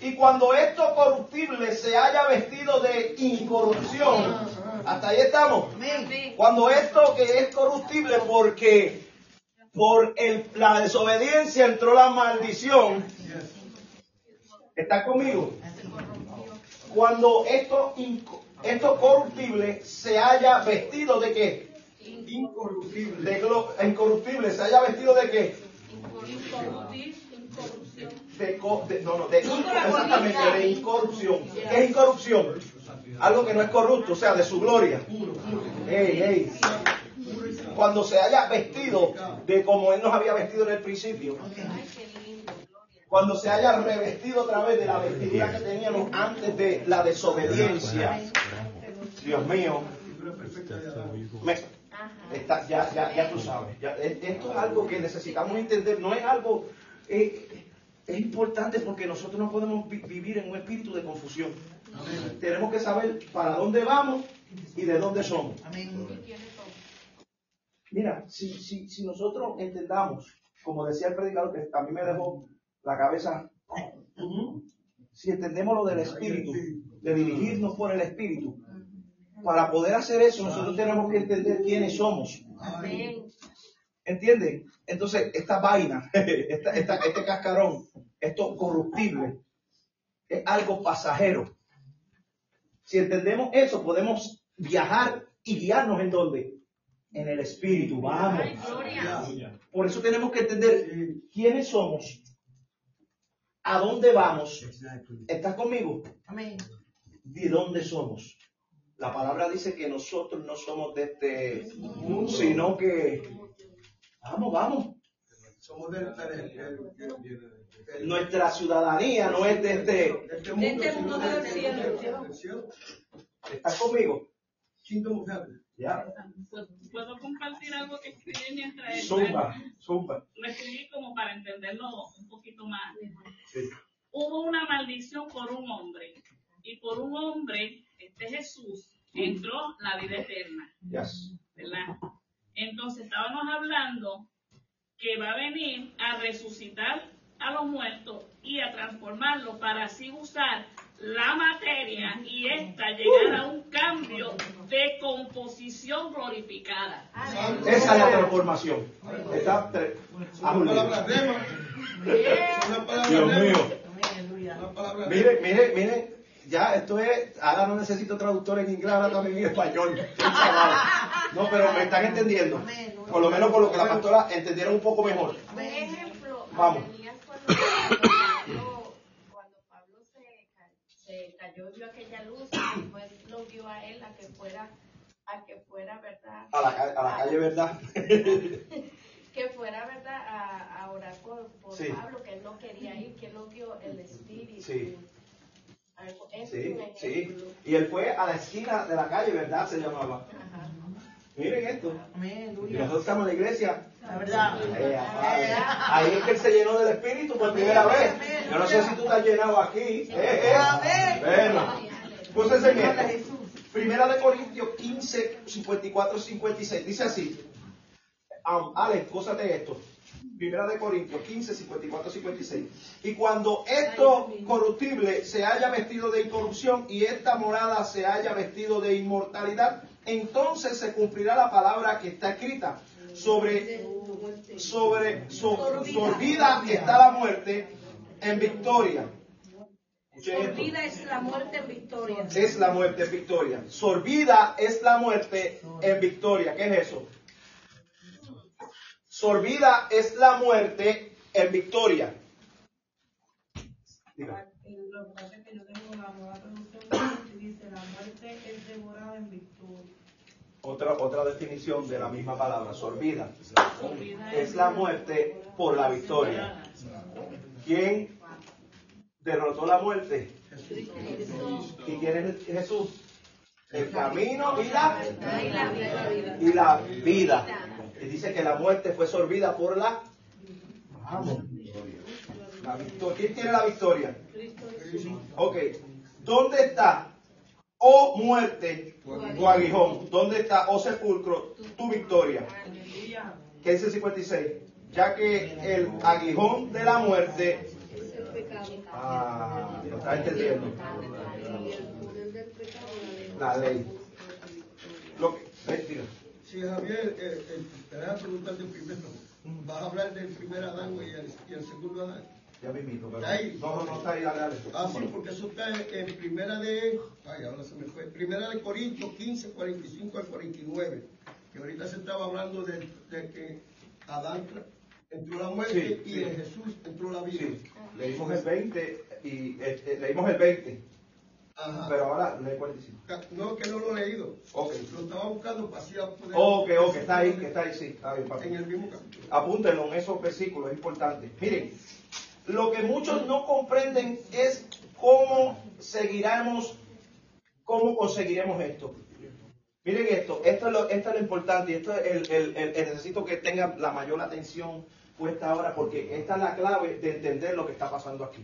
Y cuando esto corruptible se haya vestido de incorrupción, hasta ahí estamos. Cuando esto que es corruptible porque por el- la desobediencia entró la maldición. ¿Está conmigo? Cuando esto, esto corruptible se haya vestido de qué? Incorruptible. De glo- incorruptible, se haya vestido de qué? De, de- no, no, de exactamente, de incorrupción. ¿Qué es incorrupción? Algo que no es corrupto, o sea, de su gloria. Ey, ey. Cuando se haya vestido de como Él nos había vestido en el principio. Cuando se haya revestido otra vez de la vestidura que teníamos antes de la desobediencia. Dios mío. Me- está- ya, ya, ya tú sabes. ya- e- esto es algo que necesitamos entender. No es algo... eh, es importante porque nosotros no podemos vi- vivir en un espíritu de confusión. Tenemos que saber para dónde vamos y de dónde somos. Mira, si, si, si nosotros entendamos, como decía el predicador, que a mí me dejó la cabeza, si entendemos lo del espíritu, de dirigirnos por el espíritu, para poder hacer eso nosotros tenemos que entender quiénes somos. ¿Entienden? Entonces, esta vaina, esta- esta- este cascarón, esto corruptible, es algo pasajero. Si entendemos eso, podemos viajar y guiarnos en dónde? en el espíritu. Vamos. Por eso tenemos que entender quiénes somos, a dónde vamos. ¿Estás conmigo? Amén. ¿De dónde somos? La palabra dice que nosotros no somos de este mundo, sino que vamos, vamos. Somos del- del- Nuestra ciudadanía no es de este. de este mundo, este mundo cielo. ¿Estás conmigo? Kingdom of Heaven. Ya. Pues, ¿Puedo compartir algo que escribí mientras Zumba, zumba. Lo escribí como para entenderlo un poquito más. Sí. Hubo una maldición por un hombre. Y por un hombre, este Jesús, entró la vida eterna. Yes. ¿verdad? Entonces estábamos hablando que va a venir a resucitar a los muertos y a transformarlo para así usar la materia y esta llegar a un cambio de composición glorificada. Esa es la transformación. Está Dios mío. Mire, mire, mire. Ya, esto es. Ahora no necesito traductor en inglés, ahora también en español. No, pero me están entendiendo. Por lo menos por lo que la pastora entendieron un poco mejor. Vamos. Ananías cuando Pablo, cuando Pablo se, ca- se cayó y vio aquella luz, después lo vio a él a que fuera, a que fuera, ¿verdad? A la, a la calle, ¿verdad? Que fuera, ¿verdad? A, a orar por, por Sí. Pablo, que él no quería ir, que lo vio el espíritu. Sí. Sí, sí. Y él fue a la esquina de la calle, ¿verdad? Se llamaba. Ajá. Miren esto. Amén. Nosotros estamos en la iglesia. La verdad. Ahí es que él se llenó del Espíritu por primera vez. Yo no sé si tú estás llenado aquí. Eh, eh. Amén. Bueno, púsese en esto. Primera de Corintios 15, 54, 56. Dice así. Um, Alex, gózate esto. Primera de Corintios 15, 54, 56. Y cuando esto corruptible se haya vestido de incorrupción y esta morada se haya vestido de inmortalidad, entonces se cumplirá la palabra que está escrita. Sobre, sobre, so- sorbida está la muerte en victoria. Vida es la muerte en victoria. Es la muerte en victoria. Sorbida es la muerte en victoria. ¿Qué es eso? Sorbida es la muerte en victoria. Diga. Lo que pasa es que yo tengo la nueva traducción que dice la muerte es devorada en victoria. Otra, otra definición de la misma palabra, sorbida. Es la muerte por la victoria. ¿Quién derrotó la muerte? ¿Y quién es Jesús? El camino y la, y la vida. Y dice que la muerte fue sorbida por la... Vamos. La victoria. ¿Quién tiene la victoria? Ok. ¿Dónde está, oh muerte, tu aguijón? ¿Dónde está, oh sepulcro, tu victoria? ¿Qué dice el 56? Ya que el aguijón de la muerte... Ah, ¿lo estás entendiendo? La ley. Lo que, Si Javier, eh, eh, te voy a preguntar de primero. Vas a hablar del primer Adán y el, y el segundo Adán. Ya mismito, pero... ¿Está ahí? No, no, está ahí, dale, dale. Ah, sí, porque eso está en, en primera de. Ay, ahora se me fue. Primera de Corintios 15, 45 al 49. Que ahorita se estaba hablando de, de que Adán entró la muerte Sí, y sí. en Jesús entró la vida. Sí, leímos el 20 y este, leímos el 20, Ajá. pero ahora lee 45. Ca- No, que no lo he leído. Ok. Lo estaba buscando para así poder. Ok, ok, está ahí, está ahí, sí, está bien, papi. En el mismo capítulo. Apúntenlo en esos versículos, es importante. Miren, lo que muchos no comprenden es cómo seguiremos, cómo conseguiremos esto. Miren esto, esto es lo, esto es lo importante y esto es el, el- el- el- necesito que tengan la mayor atención puesta ahora porque esta es la clave de entender lo que está pasando aquí.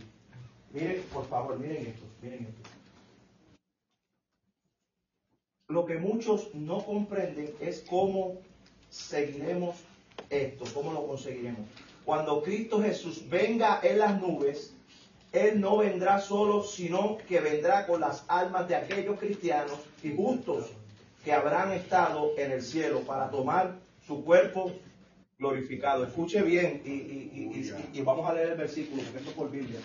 Miren, por favor, miren esto, miren esto. Lo que muchos no comprenden es cómo seguiremos esto, cómo lo conseguiremos. Cuando Cristo Jesús venga en las nubes, Él no vendrá solo, sino que vendrá con las almas de aquellos cristianos y justos que habrán estado en el cielo para tomar su cuerpo glorificado. Escuche bien y, y- y- y- y vamos a leer el versículo, porque esto es por Biblia.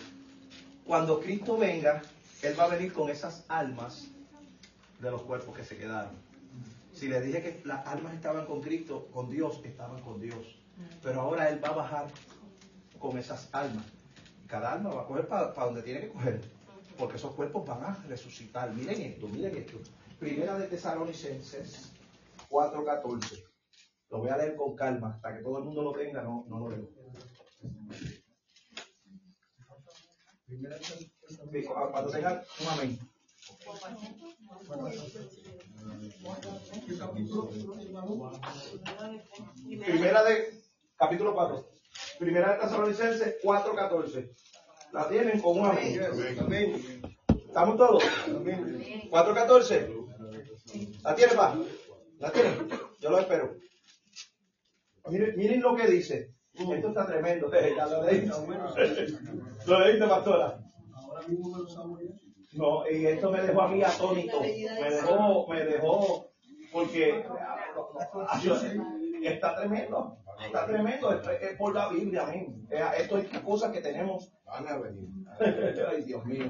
Cuando Cristo venga, Él va a venir con esas almas de los cuerpos que se quedaron. Si le dije que las almas estaban con Cristo, con Dios, estaban con Dios. Pero ahora Él va a bajar con esas almas. Cada alma va a coger para donde tiene que coger. Porque esos cuerpos van a resucitar. Miren esto, miren esto. Primera de Tesalonicenses 4.14. Lo voy a leer con calma. Hasta que todo el mundo lo tenga, no, no lo leo. Cuando tengan un amén. Primera de, capítulo 4. Primera de Tesalonicenses 4.14. La tienen con un amén. ¿Estamos todos? 4.14. ¿La tienen, pa? ¿La tienen? Yo lo espero. Miren, miren lo que dice. Esto está tremendo. Lo leíste. Lo leíste, pastora. No, y esto me dejó a mí atónito. Me dejó, me dejó, porque está tremendo. Está tremendo. Es, es por la Biblia, amén. Eh, Esto es cosas que tenemos. Van a venir. Ay, Dios mío.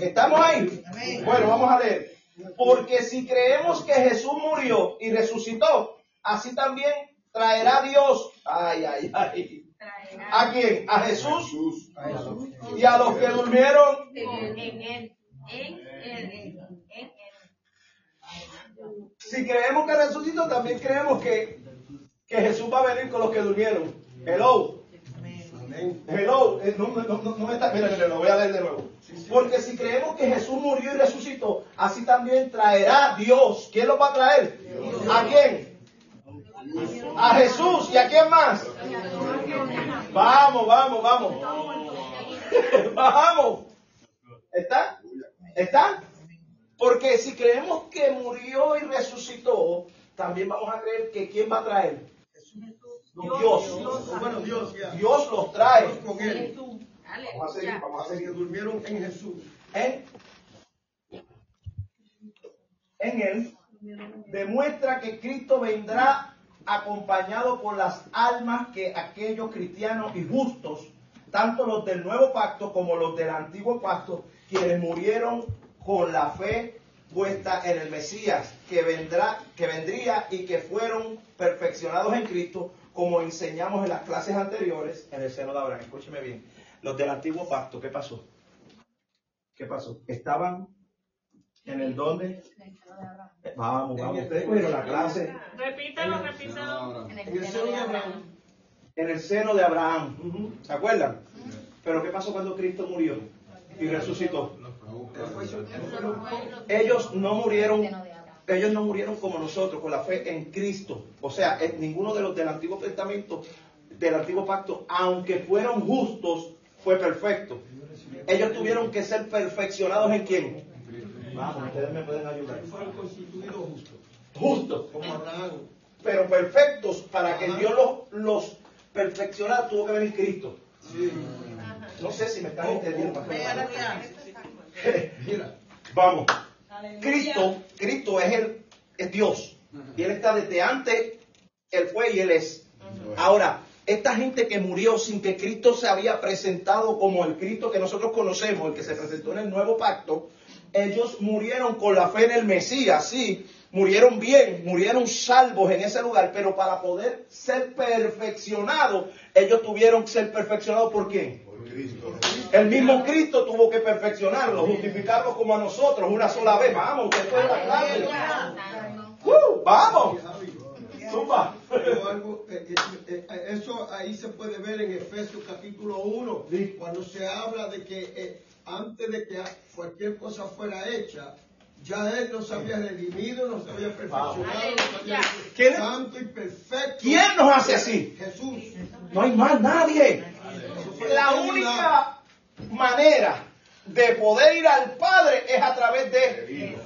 ¿Estamos ahí? Bueno, vamos a leer. Porque si creemos que Jesús murió y resucitó, así también traerá Dios. Ay, ay, ay. ¿A quién? A Jesús y a los que durmieron. En él, en él, en él. Si creemos que resucitó, también creemos que, que Jesús va a venir con los que durmieron. Hello. Hello. Eh, No, no, no, no me está. Mira, mira, lo voy a leer de nuevo. Porque si creemos que Jesús murió y resucitó, así también traerá Dios. ¿Quién lo va a traer? ¿A quién? A Jesús. ¿Y a quién más? Vamos, vamos, vamos. vamos. ¿Está? ¿Está? Porque si creemos que murió y resucitó, también vamos a creer que ¿quién va a traer? Dios. Bueno, Dios, ya. Dios los trae. Dios con él. Vamos a seguir, vamos a seguir. durmieron en Jesús. En, en él demuestra que Cristo vendrá acompañado por las almas que aquellos cristianos y justos, tanto los del nuevo pacto como los del antiguo pacto, quienes murieron con la fe puesta en el Mesías, que vendrá, que vendría y que fueron perfeccionados en Cristo, como enseñamos en las clases anteriores en el seno de Abraham. Escúcheme bien. Los del antiguo pacto, ¿qué pasó? ¿Qué pasó? Estaban en el donde. Vamos, vamos. Ustedes cogieron la clase Repítalo, repítalo. En el seno de Abraham. en el seno de Abraham. ¿Se acuerdan? Pero ¿qué pasó cuando Cristo murió y resucitó? Ellos no murieron, ellos no murieron como nosotros, con la fe en Cristo. O sea, en ninguno de los del Antiguo Testamento, del Antiguo Pacto, aunque fueron justos, fue perfecto. Ellos tuvieron que ser perfeccionados en quién? Vamos, ustedes me pueden ayudar. Fueron constituidos justos. Justos. Como Abraham. pero perfectos para que Dios los, los perfeccionara tuvo que venir Cristo. No sé si me están entendiendo. Mira. Vamos. Cristo, Cristo es el es Dios. Y él está desde antes, él fue y él es. Ahora, esta gente que murió sin que Cristo se había presentado como el Cristo que nosotros conocemos, el que se presentó en el nuevo pacto, ellos murieron con la fe en el Mesías, sí, murieron bien, murieron salvos en ese lugar, pero para poder ser perfeccionados, ellos tuvieron que ser perfeccionados por quién? Por Cristo. El mismo Cristo tuvo que perfeccionarlo, justificarlo como a nosotros una sola vez. Vamos, usted fue a la clase. ¡Uh! ¡Vamos! Zumba. Eh, eh, eh, eso ahí se puede ver en Efesios capítulo 1, Sí. cuando se habla de que eh, antes de que cualquier cosa fuera hecha, ya Él nos había redimido, nos había perfeccionado, nos había hecho ¿Quién- santo y perfecto. ¿Quién nos hace así? Jesús. No hay más nadie. La única manera de poder ir al Padre es a través de Él.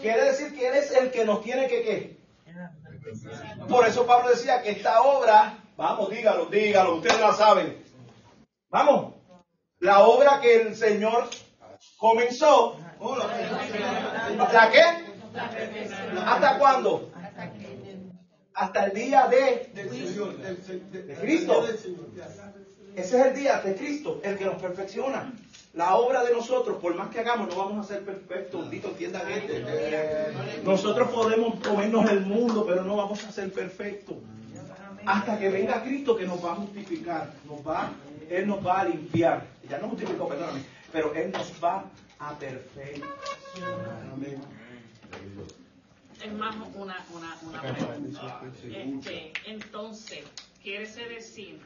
Quiere decir que Él es el que nos tiene que qué. Por eso Pablo decía que esta obra, vamos, dígalo, dígalo, ustedes la saben. Vamos, la obra que el Señor comenzó, ¿hasta qué? ¿Hasta cuándo? Hasta el día de Cristo. Ese es el día de Cristo, el que nos perfecciona. La obra de nosotros, por más que hagamos, no vamos a ser perfectos. Bendito entiendan este. Nosotros podemos comernos el mundo, pero no vamos a ser perfectos. Hasta que venga Cristo que nos va a justificar, nos va, Él nos va a limpiar. Ya no justificó, perdóname, pero Él nos va a perfeccionar. Amén. Es más una, una, una pregunta. Este, entonces, quiere decir,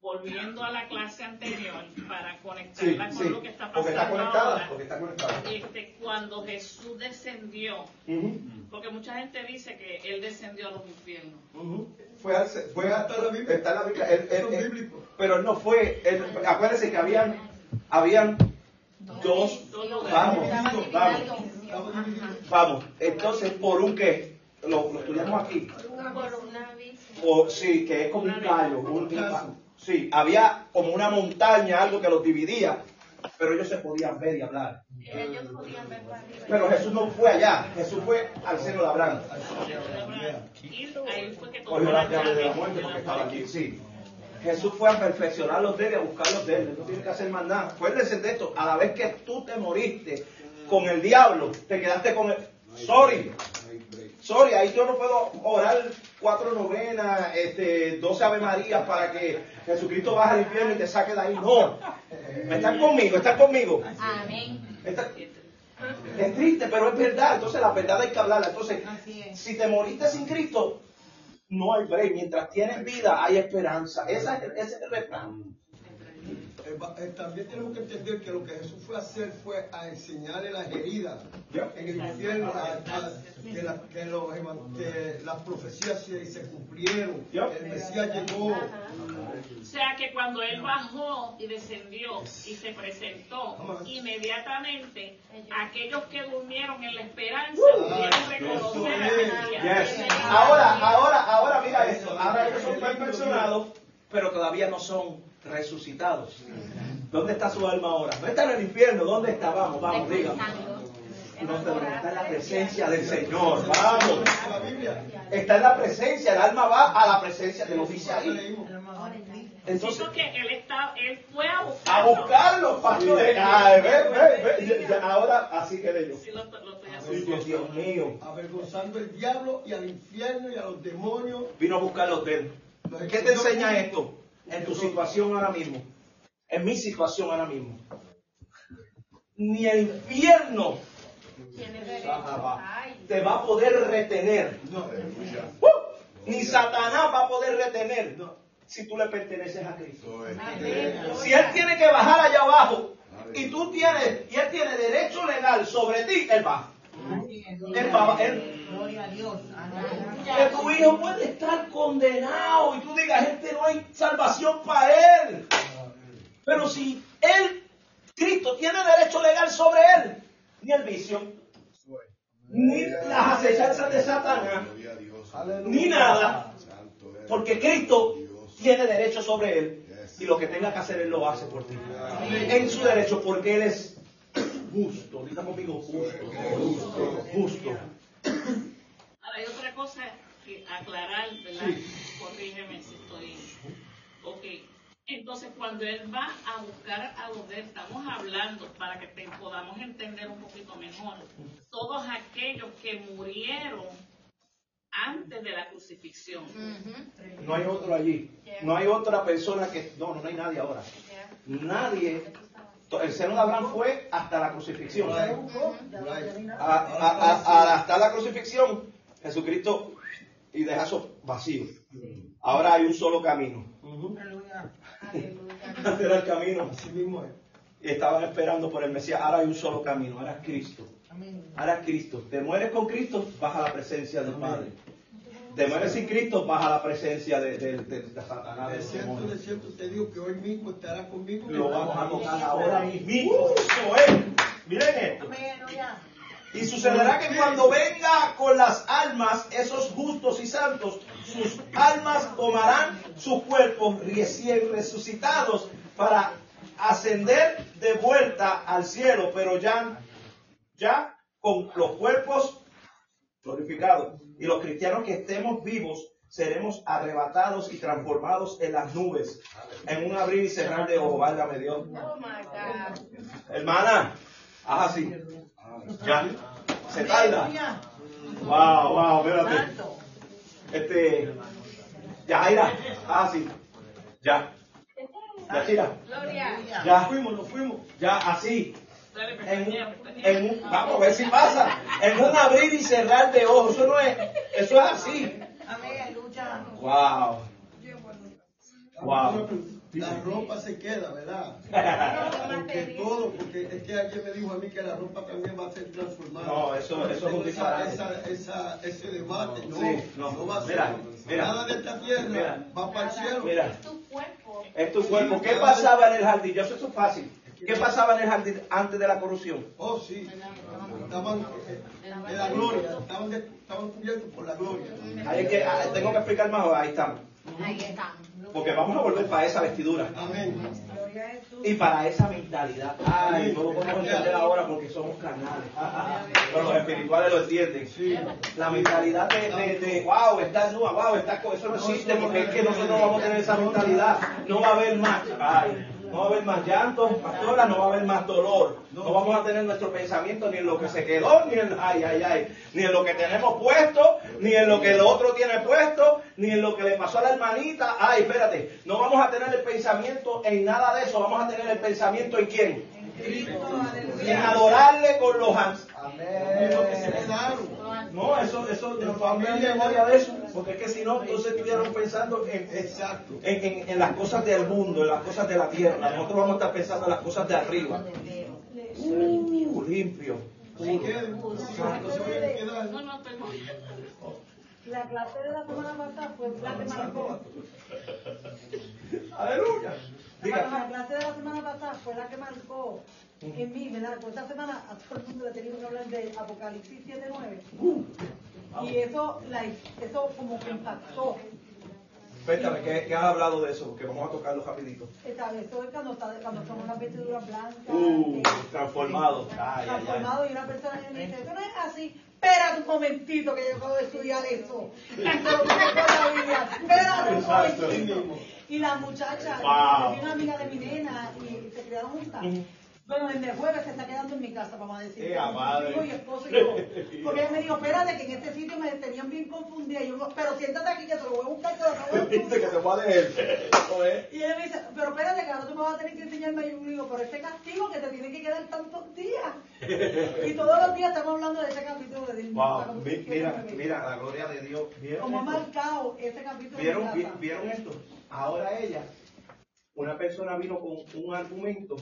volviendo a la clase anterior, para conectarla Sí, con sí, lo que está porque pasando está conectada, ahora, porque está conectada. este, cuando Jesús descendió, porque mucha gente dice que Él descendió a los infiernos. Fue, al- fue a- Está en la Biblia. está la Biblia. Él- él- él- pero no fue. acuérdense que habían, habían dos. Vamos, vamos, vamos. Entonces, por un qué, lo, lo estudiamos aquí. Por una. O, sí, que es como un callo. un- un- sí, había como una montaña, algo que los dividía, pero ellos se podían ver y hablar. Ellos podían ver para arriba. Pero Jesús no fue allá, Jesús fue al seno de Abraham. Cogió la llave de la muerte porque estaba allí, sí. Jesús fue a perfeccionar los de él a buscar los de. Él No tiene que hacer más nada. Acuérdense de esto. A la vez que tú te moriste con el diablo, te quedaste con el. Sorry. Sorry, ahí yo no puedo orar cuatro novenas, este, doce Ave Marías para que Jesucristo baje al infierno y te saque de ahí. No. Están conmigo, están conmigo. Amén. Está- es triste, pero es verdad. Entonces la verdad hay que hablarla. Entonces, si te moriste sin Cristo, no hay break. Mientras tienes vida, hay esperanza. Esa ese es el refrán. Eh, eh, también tenemos que entender que lo que Jesús fue a hacer fue a enseñarle las heridas en el infierno, a- a- que, la- que los que las profecías se, se cumplieron, el Mesías llegó. O sea que cuando él bajó y descendió y se presentó, inmediatamente aquellos que durmieron en la esperanza pudieron reconocer a. Yes. Ahora, ahora, ahora, mira esto. Ahora ellos son perfeccionados, pero todavía no son resucitados. ¿Dónde está su alma ahora? No está en el infierno. ¿Dónde está? Vamos, vamos, dígame. No, está en la presencia del Señor. Vamos. La Biblia. Está en la presencia. El alma va a la presencia de los dice ahí. Entonces, que él, está, él fue a a buscarlo. buscarlos, pastores. Ay, ve, ve, ve. Ahora, así que yo. Sí, lo, lo estoy haciendo. Dios mío. Avergonzando al diablo y al infierno y a los demonios. Vino a buscarlos de él. ¿Qué te enseña esto? En tu situación ahora mismo. En mi situación ahora mismo. Ni el infierno te va a poder retener. ¡Uh! Ni Satanás va a poder retener si tú le perteneces a Cristo. Si él tiene que bajar allá abajo y tú tienes, y él tiene derecho legal sobre ti, él va. Gloria que tu hijo puede estar condenado y tú digas, este no hay salvación para él. Pero si él, Cristo, tiene derecho legal sobre él, ni el vicio, ni las acechanzas de Satanás, ni nada, porque Cristo tiene derecho sobre él y lo que tenga que hacer él lo hace por ti. En su derecho, porque él es justo. Diga conmigo, justo. Justo. Justo. Ahora hay otra cosa que aclarar, ¿verdad? Corrígeme si estoy. Ok. Entonces, cuando él va a buscar a los de él, estamos hablando para que te- podamos entender un poquito mejor. Todos aquellos que murieron antes de la crucifixión. No hay otro allí. No hay otra persona que... No, no hay nadie ahora. Nadie... El seno de Abraham fue hasta la crucifixión. A- a- a- a- hasta la crucifixión, Jesucristo y deja eso vacío. Ahora hay un solo camino. Antes era el camino. así mismo estaban esperando por el Mesías. Ahora hay un solo camino. Ahora es Cristo. Ahora es Cristo. Te mueres con Cristo, vas a la presencia del Padre. Te mueres sin Cristo, vas a la presencia de, de- de- de Satanás. De cierto, de cierto te digo que hoy mismo estará conmigo. Lo vamos a tocar ahora mismo. Eso es. Miren esto. Y sucederá que cuando venga con las almas, esos justos y santos, sus almas tomarán sus cuerpos recién resucitados para ascender de vuelta al cielo, pero ya, ya con los cuerpos glorificados. Y los cristianos que estemos vivos seremos arrebatados y transformados en las nubes, en un abrir y cerrar de ojos, válgame Dios. Oh my Hermana, haz así. Ya. Se tarda. Wow, wow, espérate. Este. Ya, Aira, haz así. Ya. Ya, Chira. Gloria. Ya. Fuimos, nos fuimos. Ya, así. En, un- en un- vamos a ver si pasa. En un abrir y cerrar de ojos. Eso no es, eso es así. Wow. Wow. La ropa se queda, ¿verdad? Porque todo, porque es que alguien me dijo a mí que la ropa también va a ser transformada. No, eso- eso es un esa, disparate. esa, esa, ese debate, no, Sí, no. no, va a ser. Mira, mira. Nada de esta tierra Mira. va para el cielo. Mira. Es tu cuerpo. Es tu cuerpo. ¿Qué pasaba en el jardín? Yo sé eso es fácil. ¿Qué pasaba en el jardín antes de la corrupción? Oh, sí. Estaban eh, en la gloria, estaban, de- estaban cubiertos por la gloria. Ahí es que, ah, tengo que explicar más. Ahí estamos. Ahí está. Porque vamos a volver para esa vestidura. Amén. Y para esa mentalidad. Ay, no lo podemos entender ahora porque somos carnales. Pero los espirituales lo entienden. La mentalidad de, de, de, wow, está nua, wow, está eso no existe porque es que nosotros no vamos a tener esa mentalidad. No va a haber más. Ay, no va a haber más llanto, pastora, no va a haber más dolor. No vamos a tener nuestro pensamiento ni en lo que se quedó, ni en, ay, ay, ay, ni en lo que tenemos puesto, ni en lo que el otro tiene puesto, ni en lo que le pasó a la hermanita. Ay, espérate, no vamos a tener el pensamiento en nada de eso, vamos a tener el pensamiento en quién? En adorarle con los hands. No, eso, eso, no hay memoria de eso, porque es que si no, entonces estuvieran pensando en, Exacto. en, en- en las cosas del mundo, en las cosas de la tierra. Nosotros vamos a estar pensando en las cosas de arriba. Uh, limpio. La clase de la semana pasada fue la que marcó. Aleluya. La clase de la semana pasada fue la que marcó en mí, ¿verdad? Pues esta semana a todo el mundo le tenemos que hablar de Apocalipsis 7.9. Y eso, like, eso como que impactó. Cuéntame, ¿qué, qué has hablado de eso? Porque vamos a tocarlo rapidito. Esta vez, eso es cuando, está, cuando son unas vestiduras blancas. Uh, transformado. Ay, ay, ay. transformado y una persona me dice, eso no es así. Espérate un momentito que yo acabo de estudiar eso. La. Espérate un momentito. Y la muchacha, Wow. una amiga de mi nena y se criaron juntas. Ujú. Bueno, desde jueves se está quedando en mi casa, vamos a decir. ¡Ea, con madre! hijo y esposo y todo. Porque ella me dijo, espérate, que en este sitio me tenían bien confundida. Y yo, pero siéntate aquí que te lo voy a buscar, te lo de Viste que te voy a leer. Y ella me dice, pero espérate, que ahora tú me vas a tener que enseñarme. Y yo digo, pero este castigo que te tiene que quedar tantos días. Y todos los días estamos hablando de ese capítulo de Disney. Wow, mi- mira, mira, la gloria de Dios. ¿Vieron Como ha marcado ese capítulo ¿Vieron, en vi-. ¿Vieron esto? Ahora ella, una persona vino con un argumento,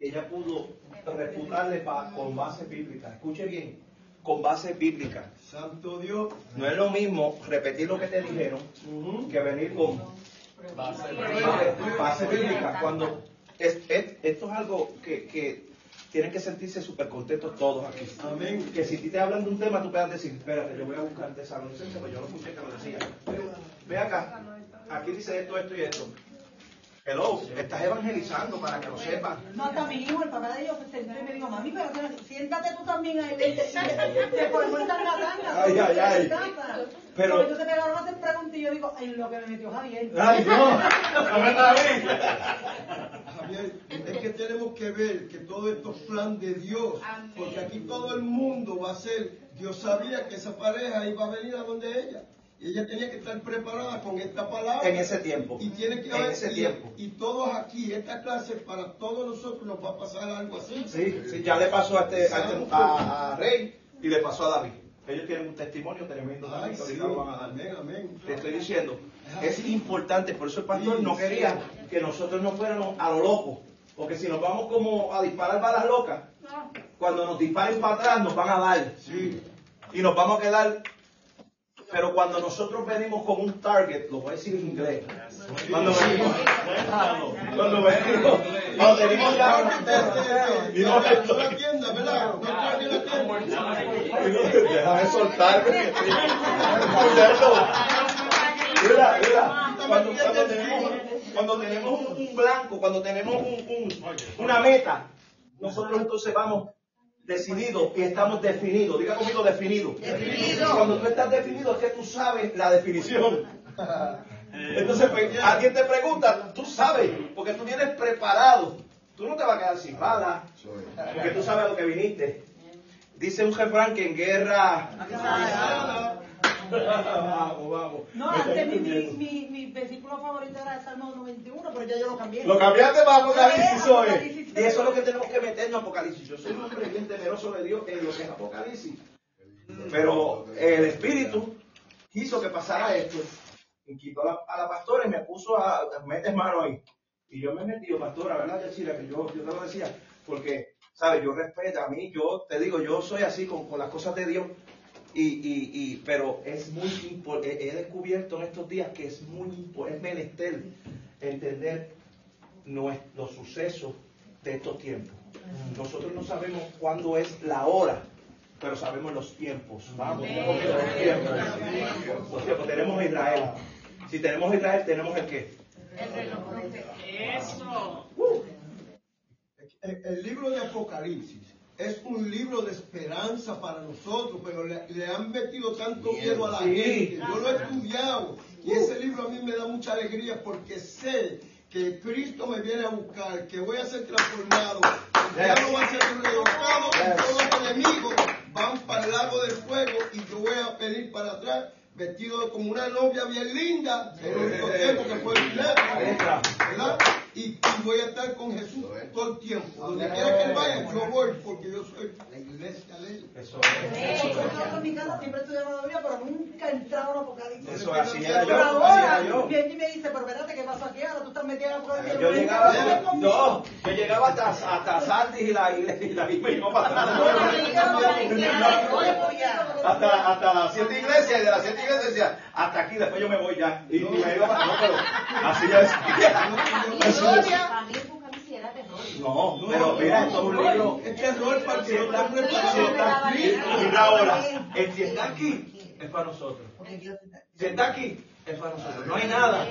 ella pudo refutarle pa- con base bíblica. Escuche bien, con base bíblica. Santo Dios. No es lo mismo repetir lo que te dijeron que venir con base, base bíblica. Cuando es- es- esto es algo que, que tienen que sentirse súper contentos todos aquí. Amén. Que si ti te hablan de un tema, tú puedas decir, espérate, yo voy a buscarte esa licencia, pero yo no escuché que lo decía. Ve acá, aquí dice esto, esto y esto. Hello, estás evangelizando para que lo sepan. No, hasta mi hijo, el papá de ellos, se sentó y me dijo, mami, pero siéntate tú también ahí. Te podemos estar gatanga. Ay, ay, ay. Pero... Pero- Entonces me pegaron a hacer preguntas y yo digo, ay, lo que me metió Javier. Ay, no, no me está bien. Javier, es que tenemos que ver que todo esto es plan de Dios, porque aquí todo el mundo va a ser, Dios sabía que esa pareja iba a venir a donde ella, y ella tenía que estar preparada con esta palabra. En ese tiempo. Y tiene que En haber, ese y, tiempo. y todos aquí, esta clase, para todos nosotros nos va a pasar algo así. Sí, sí, ya le pasó a, este, a, este- a- a Rey y le pasó a David. Ellos tienen un testimonio tremendo Ay, también, que sí. ahorita lo van a dar. Amén, amén. Te estoy diciendo, es importante, por eso el pastor no quería que nosotros no fuéramos a lo loco, porque si nos vamos como a disparar balas locas, cuando nos disparen para atrás nos van a dar Sí. y nos vamos a quedar. Pero cuando nosotros venimos con un target, lo voy a decir en inglés. Cuando venimos, cuando venimos, cuando venimos ya, y no la tienda, ¿verdad? No puede ni la tienda. Déjame soltarme. Mira, mira, cuando, cuando tenemos, cuando tenemos un, un blanco, cuando tenemos un- un- una meta, nosotros entonces vamos decididos y estamos definidos. Diga conmigo definido. Cuando tú estás definido es que tú sabes la definición. Entonces, pues, alguien te pregunta, tú sabes, porque tú vienes preparado. tú no te vas a quedar sin bala, porque tú sabes a lo que viniste. Dice un refrán que en guerra... vamos, vamos. No, antes mi, mi, mi, mi versículo favorito era el Salmo 91, pero ya yo lo cambié. Lo cambiaste para Apocalipsis Sí, hoy. Y eso es lo que tenemos que meternos a Apocalipsis. Yo soy un hombre bien temeroso de Dios en lo que es Apocalipsis. Pero el Espíritu quiso que pasara esto. Y quitó a la, pastora y me puso a, metes mano ahí. Y yo me he metido, pastora, ¿verdad, Yachira? Que yo, yo te lo decía. Porque, ¿sabes? Yo respeto a mí, yo te digo, yo soy así con, con las cosas de Dios. Y, y, y, pero es muy importante, he descubierto en estos días que es muy importante, es menester entender nues- los sucesos de estos tiempos. Nosotros no sabemos cuándo es la hora, pero sabemos los tiempos. Vamos, los tiempos. Los tiempos. Tenemos a Israel. Si tenemos a Israel, tenemos el qué? Eso. El, el libro de Apocalipsis es un libro de esperanza para nosotros, pero le, le han metido tanto miedo a la Sí. gente. Yo lo he estudiado y ese libro a mí me da mucha alegría porque sé que Cristo me viene a buscar, que voy a ser transformado, que ya no va a ser derrotado y todos los enemigos van para el lago del fuego y yo voy a venir para atrás vestido como una novia bien linda, en el único tiempo que fue el ¿verdad? Y, y voy a estar con Jesús todo el tiempo. Donde quiera que él vaya, yo voy porque yo soy la iglesia de él. Eso Yo en mi casa siempre estudiaba la Biblia, pero nunca he entrado en Apocalipsis. Eso, así era yo, Pero ahora, viene y me dice, pero espérate, ¿qué pasó aquí? Ahora tú estás metida en Apocalipsis. Yo llegaba, no, yo llegaba hasta, hasta Sardis y la iglesia y la y me iba para atrás. hasta, hasta las siete iglesias y de las siete iglesias decía, hasta aquí, después yo me voy ya. Y, y me iba para no, pero así es. No, pero mira, esto es un libro. Es terror para el que no está Si preparado. está aquí, mira ahora, el que está aquí es para nosotros. Si está aquí, es para nosotros. No hay nada,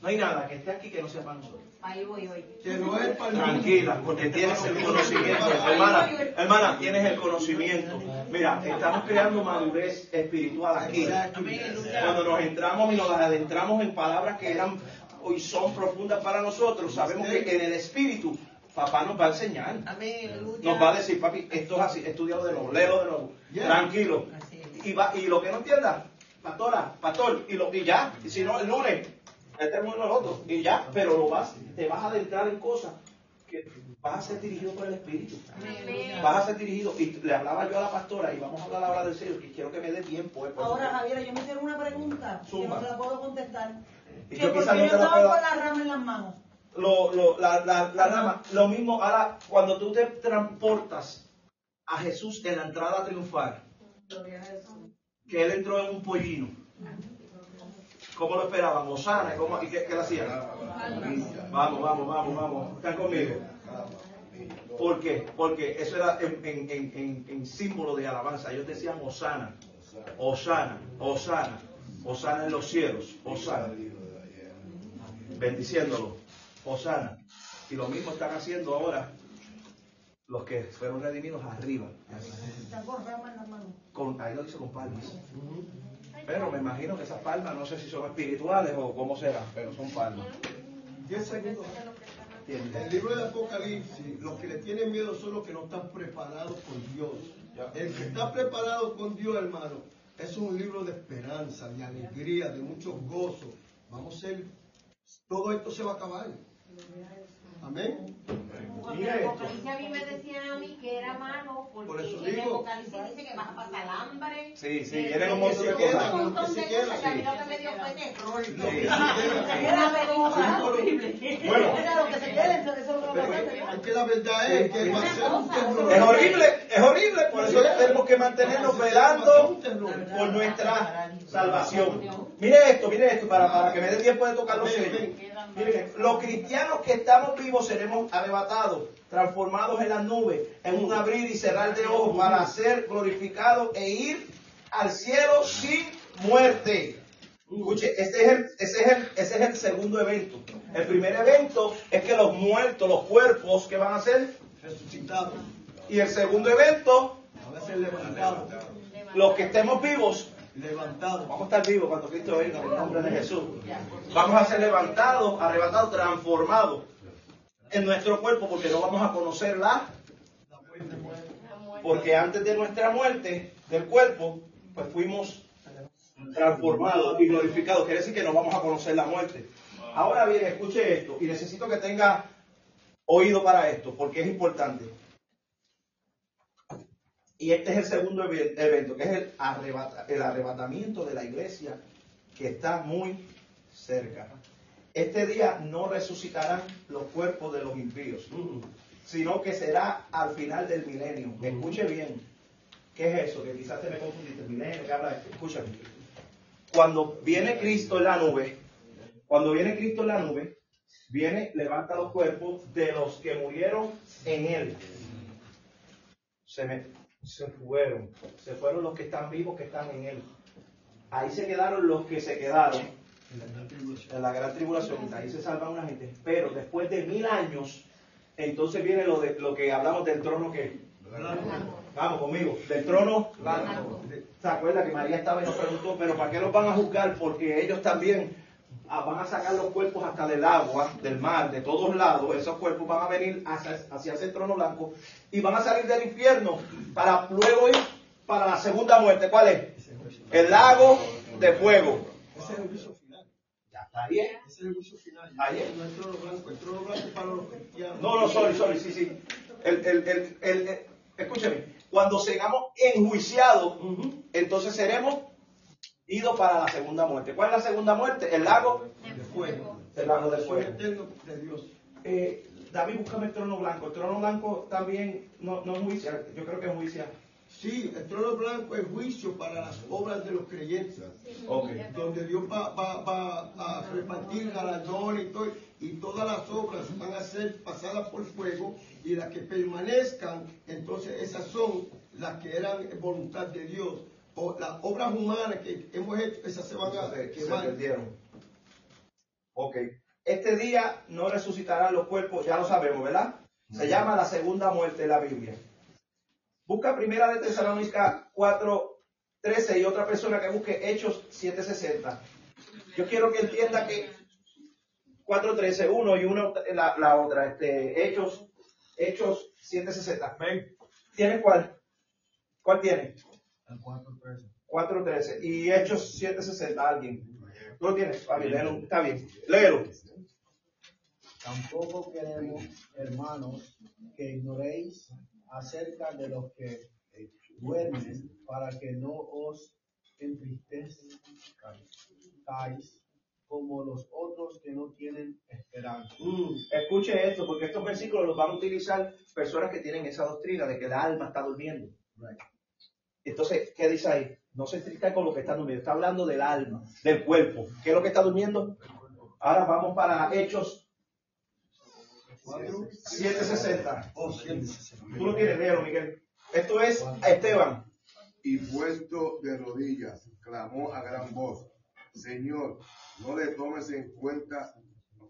no hay nada que esté aquí que no sea para nosotros. Ahí voy hoy. Que no es para el mundo. Tranquila, porque tienes el conocimiento. Hermana, hermana, tienes el conocimiento. Mira, estamos creando madurez espiritual aquí. Cuando nos entramos y nos adentramos en palabras que eran hoy son profundas para nosotros, sabemos que en el espíritu papá nos va a enseñar. Nos va a decir, papi, esto es así, estudialo de nuevo, léelo de nuevo. Tranquilo. Y, va, y lo que no entienda, pastora, pastor, y, lo, y ya, y si no, el lunes, este es uno de los otros, y ya, pero lo vas, te vas a adentrar en cosas que vas a ser dirigido por el Espíritu. Vas a ser dirigido. Y le hablaba yo a la pastora, y vamos a hablar ahora del Señor, y quiero que me dé tiempo. eh, Ahora. Javier, yo me hicieron una pregunta que Zumba. no se la puedo contestar. Y yo quizás no te la con rama en las manos. lo, lo- la, la, la rama, lo mismo, ahora, cuando tú te transportas a Jesús en la entrada triunfal, que él entró en un pollino. ¿Cómo lo esperaban? Osana, ¿cómo, ¿y qué, qué le hacían? Vamos, vamos, vamos, vamos. ¿Están conmigo? ¿Por qué? Porque eso era en, en- en- en- en símbolo de alabanza. Ellos decían Osana, Osana, Osana, Osana en los cielos, Osana. Bendiciéndolo, Osana. Y lo mismo están haciendo ahora los que fueron redimidos arriba. Están con en ahí lo dice con palmas. Pero me imagino que esas palmas no sé si son espirituales o cómo serán, pero son palmas. Diez segundos. El libro de Apocalipsis, los que le tienen miedo son los que no están preparados con Dios. El que está preparado con Dios, hermano, es un libro de esperanza, de alegría, de mucho gozo. Vamos a ser, todo esto se va a acabar. Amén. Porque Mira esto. Apocalipsis a mí me decían a mí que era malo porque Por eso en digo. Apocalipsis dice que vas a pasar hambre. Sí, sí, que- un que- montón de que- cosas. Un montón Que de se queda, cosas que a mí sí. lo que me dio fue terror. Sí. Era película horrible. Bueno. Era lo que se quieren, eso es lo que Pero es que la verdad es que va a ser un terror. Es horrible, es horrible, por eso tenemos que mantenernos velando por nuestra salvación. Mire esto, mire esto, para, para que me dé tiempo de tocar los sellos. Miren, los cristianos que estamos vivos seremos arrebatados, transformados en las nubes, en un abrir y cerrar de ojos para ser glorificados e ir al cielo sin muerte. Escuche, ese es, el, ese, es el, ese es el segundo evento. El primer evento es que los muertos, los cuerpos, ¿qué van a hacer? Resucitado. Y el segundo evento, ser los que estemos vivos, Levantado. vamos a estar vivos cuando Cristo venga en el nombre de Jesús. Vamos a ser levantados, arrebatados, transformados en nuestro cuerpo porque no vamos a conocer la porque antes de nuestra muerte del cuerpo, pues fuimos transformados y glorificados. Quiere decir que no vamos a conocer la muerte. Ahora bien, escuche esto y necesito que tenga oído para esto porque es importante. Y este es el segundo ev- evento, que es el, arrebata- el arrebatamiento de la iglesia, que está muy cerca. Este día no resucitarán los cuerpos de los impíos, sino que será al final del milenio. Escuche bien. ¿Qué es eso? Que quizás te me confundiste. Milenio, que habla de Escúchame. Cuando viene Cristo en la nube, cuando viene Cristo en la nube, viene, levanta los cuerpos de los que murieron en él. Se, me- se fueron. Se fueron los que están vivos, que están en él. Ahí se quedaron los que se quedaron en la gran tribulación. Ahí se salva una gente. Pero después de mil años, entonces viene lo, de, lo que hablamos del trono que... Vamos conmigo. Del trono blanco. ¿Se acuerda que María estaba y nos preguntó, pero ¿para qué los van a juzgar? Porque ellos también van a sacar los cuerpos hasta del agua, del mar, de todos lados. Esos cuerpos van a venir hacia, hacia ese trono blanco y van a salir del infierno para luego ir para la segunda muerte. ¿Cuál es? El lago de fuego. Ese es el juicio final. Ya está bien. Ese es el juicio final. Ahí es. No el trono blanco. El trono blanco para los cristianos. No, no, sorry, sorry, sí, sí. El, el, el, el- el- escúcheme, cuando seamos enjuiciados, entonces seremos idos para la segunda muerte. ¿Cuál es la segunda muerte? El lago De fuego. El lago de Fuego de Dios. Eh, David, búscame el trono blanco. El trono blanco también no, no juicia, yo creo que es juicia. Sí, el trono blanco es juicio para las obras de los creyentes. Ok. donde Dios va, va, va a repartir galardones y todo, y todas las obras van a ser pasadas por fuego, y las que permanezcan, entonces esas son las que eran voluntad de Dios. O las obras humanas que hemos hecho, esas se van a Se, se quemar. perdieron. Ok. Este día no resucitarán los cuerpos, ya lo sabemos, ¿verdad? Se llama la segunda muerte de la Biblia. Busca primera de Tesalónica 4, 13 y otra persona que busque Hechos 760. Yo quiero que entienda que 4, 13, uno y uno la, la otra, este, Hechos, Hechos 760. Ven. ¿Tienes cuál? ¿Cuál tiene? 4, 13. Y Hechos 760, alguien. ¿Tú lo tienes? Bien, léelo. Está bien. Léelo. Tampoco queremos, hermanos, que ignoréis acerca de los que duermen, para que no os entristezcáis como los otros que no tienen esperanza. Mm, Escuche esto, porque estos versículos los van a utilizar personas que tienen esa doctrina de que el alma está durmiendo. Entonces, ¿qué dice ahí? No se entristezca con lo que está durmiendo. Está hablando del alma, del cuerpo. ¿Qué es lo que está durmiendo? Ahora vamos para Hechos 760. Oh, 760. Tú lo tienes, léelo, Miguel. Esto es a Esteban. Y puesto de rodillas, clamó a gran voz, Señor, no le tomes en cuenta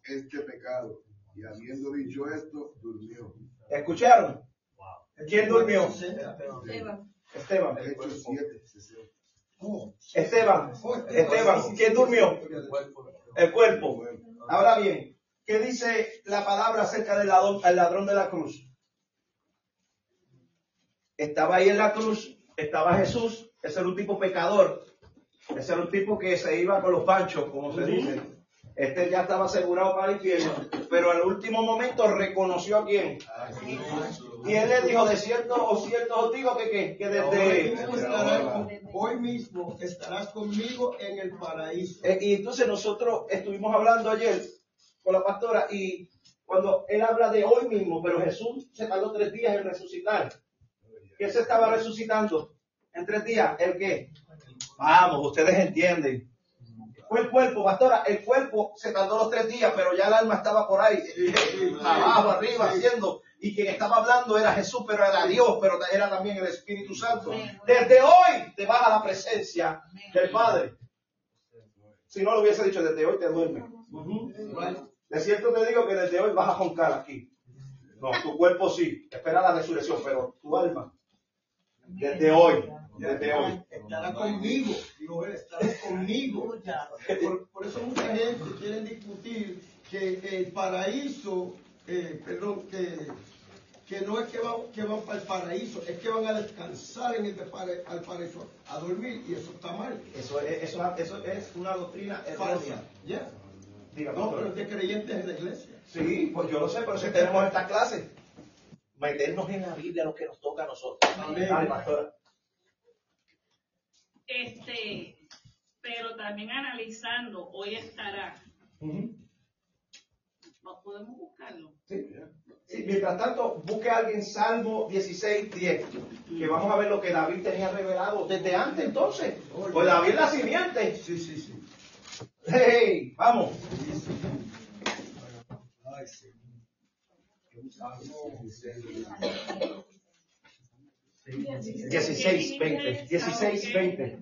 este pecado. Y habiendo dicho esto, durmió. ¿Escucharon? ¿Quién durmió? 60. Esteban. Hechos 7, 60. Esteban. Esteban. ¿Quién durmió? El cuerpo. Ahora bien, ¿qué dice la palabra acerca del ladrón, el ladrón de la cruz? Estaba ahí en la cruz, estaba Jesús, ese era un tipo pecador, ese era un tipo que se iba con los panchos, como se dice. Este ya estaba asegurado para el infierno, pero al último momento reconoció a quién. Y él le dijo, de cierto o cierto os digo que, que, que Hoy desde... mismo estarás- hoy mismo estarás conmigo en el paraíso. Eh, y entonces nosotros estuvimos hablando ayer con la pastora y cuando él habla de hoy mismo, pero Jesús se tardó tres días en resucitar. ¿Qué se estaba resucitando? En tres días, ¿el qué? Vamos, ustedes entienden. Fue el cuerpo, pastora, el cuerpo se tardó los tres días, pero ya el alma estaba por ahí, abajo, arriba, haciendo. Y quien estaba hablando era Jesús, pero era Dios, pero era también el Espíritu Santo. Desde hoy te vas a la presencia del Padre. Si no lo hubiese dicho, desde hoy te duermes. De cierto te digo que desde hoy vas a joncar aquí. No, tu cuerpo sí, espera la resurrección, pero tu alma, desde hoy, desde hoy. Estará conmigo, dijo él, estará conmigo. Por, por eso mucha gente quiere discutir que el paraíso eh, perdón, que, que no es que van, que van para el paraíso, es que van a descansar en el para- al paraíso, a dormir, y eso está mal. Eso es, eso, eso es una doctrina errónea. Falsa. Ya. Diga, No, pero es de creyentes en la iglesia. Sí, pues yo lo sé, pero si tenemos esta clase. Meternos en la Biblia lo que nos toca a nosotros. Amén. Dale, pastora. Este, pero también analizando, hoy estará. Ujú. ¿No ¿Podemos buscarlo? Sí. Sí, mientras tanto, busque a alguien Salmo 16, 10, que vamos a ver lo que David tenía revelado desde antes entonces. Pues David es la simiente. Sí, sí, sí. Hey, vamos. Ay, sí. Salmo 16, 20, 16, 20.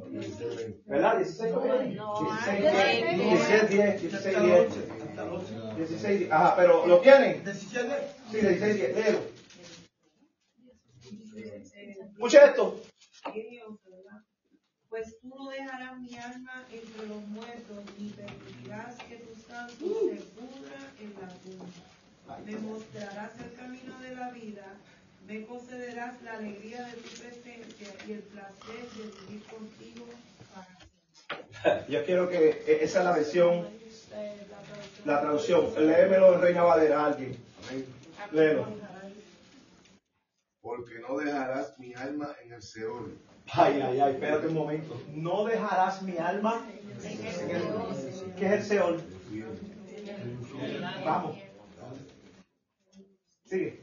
¿Verdad? 16, 20. No, 16, 10, 16, 10, 16, 10. Hasta el once. 16, 10. Ajá, pero ¿lo tienen? 17. Sí, 16, 10. Léelo. Escuche esto. Pues tú no dejarás mi alma entre los muertos, ni permitirás que tu santo se pudra en la tumba. Me mostrarás el camino de la vida, me concederás la alegría de tu presencia y el placer de vivir contigo para siempre. Yo quiero que eh, esa es la versión, la traducción. Léemelo en Reina Valera, alguien. Amén. Léelo. Porque no dejarás mi alma en el Seol, Ay, ay, ay, espérate un momento. No dejarás mi alma. ¿Qué es el Seol? Vamos. Sigue.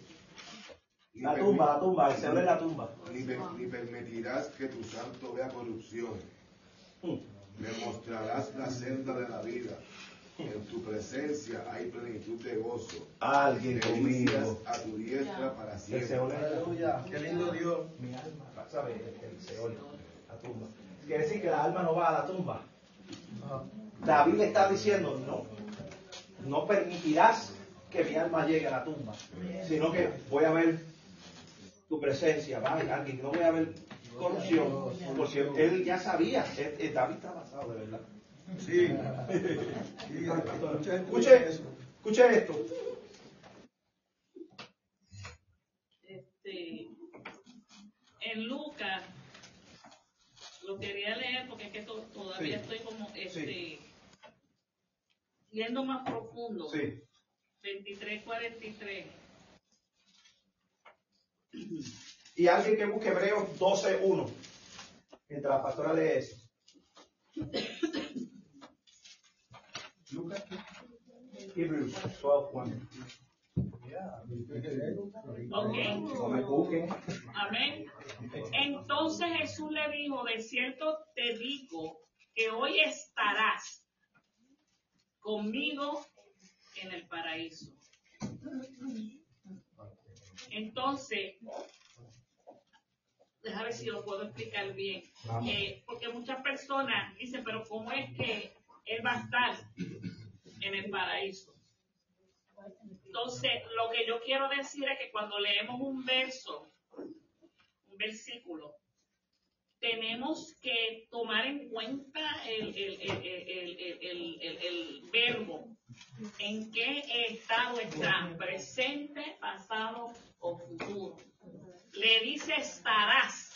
La tumba, la tumba. El Seol es la tumba. ni ni permitirás que tu santo vea corrupción. Mm. Me mostrarás la senda de la vida. En tu presencia hay plenitud de gozo. Alguien Delicias conmigo. a tu diestra para El siempre. Aleluya. Qué lindo Dios. mi alma. ¿Sabes? El, el Seol, la tumba. Quiere decir que la alma no va a la tumba. David le está diciendo, no, no permitirás que mi alma llegue a la tumba, sino que voy a ver tu presencia, va, alguien, no voy a ver corrupción, porque él ya sabía, eh, David está basado de verdad. Sí. Escuche, escuche esto. Este, en Lucas, lo quería leer porque es que to- todavía Sí. estoy como, este, Sí. yendo más profundo. Sí. 23, 43. Y alguien que busque Hebreos 12.1, mientras la pastora lee eso. Lucas. Hebrews 12.1. Ok. No me busquen. Amén. Entonces Jesús le dijo, de cierto te digo que hoy estarás conmigo en el paraíso. Entonces, déjame ver si lo puedo explicar bien. Eh, porque muchas personas dicen, pero ¿cómo es que Él va a estar en el paraíso? Entonces, lo que yo quiero decir es que cuando leemos un verso, un versículo, tenemos que tomar en cuenta el, el- el- el- verbo, en qué estado está, presente, pasado o futuro. Le dice estarás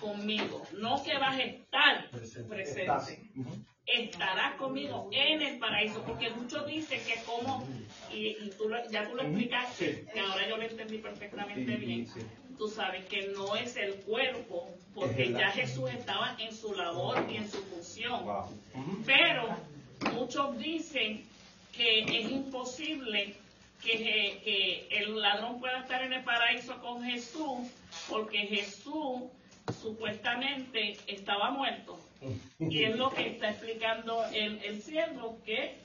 conmigo, no que vas a estar presente estarás conmigo en el paraíso, porque muchos dicen que como, y, y tú lo- ya tú lo explicaste, que ahora yo lo entendí perfectamente bien, tú sabes que no es el cuerpo, porque ya Jesús estaba en su labor y en su función. Pero muchos dicen que es imposible que, que el ladrón pueda estar en el paraíso con Jesús, porque Jesús supuestamente estaba muerto. Y es lo que está explicando el, el siervo, que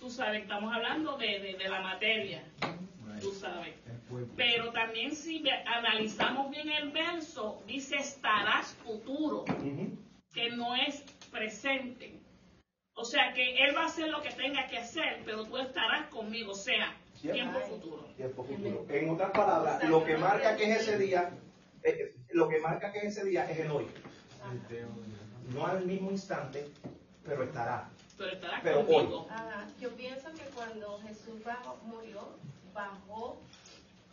tú sabes, estamos hablando de, de- de la materia, tú sabes. Pero también si analizamos bien el verso, dice estarás futuro, que no es presente. O sea que él va a hacer lo que tenga que hacer, pero tú estarás conmigo, o sea, tiempo futuro. Tiempo futuro. En otras palabras, lo que marca que es ese día, eh, lo que marca que es ese día es el hoy. No al mismo instante, pero estará. Pero estarás Pero conmigo. Ajá, Yo pienso que cuando Jesús bajó, murió, bajó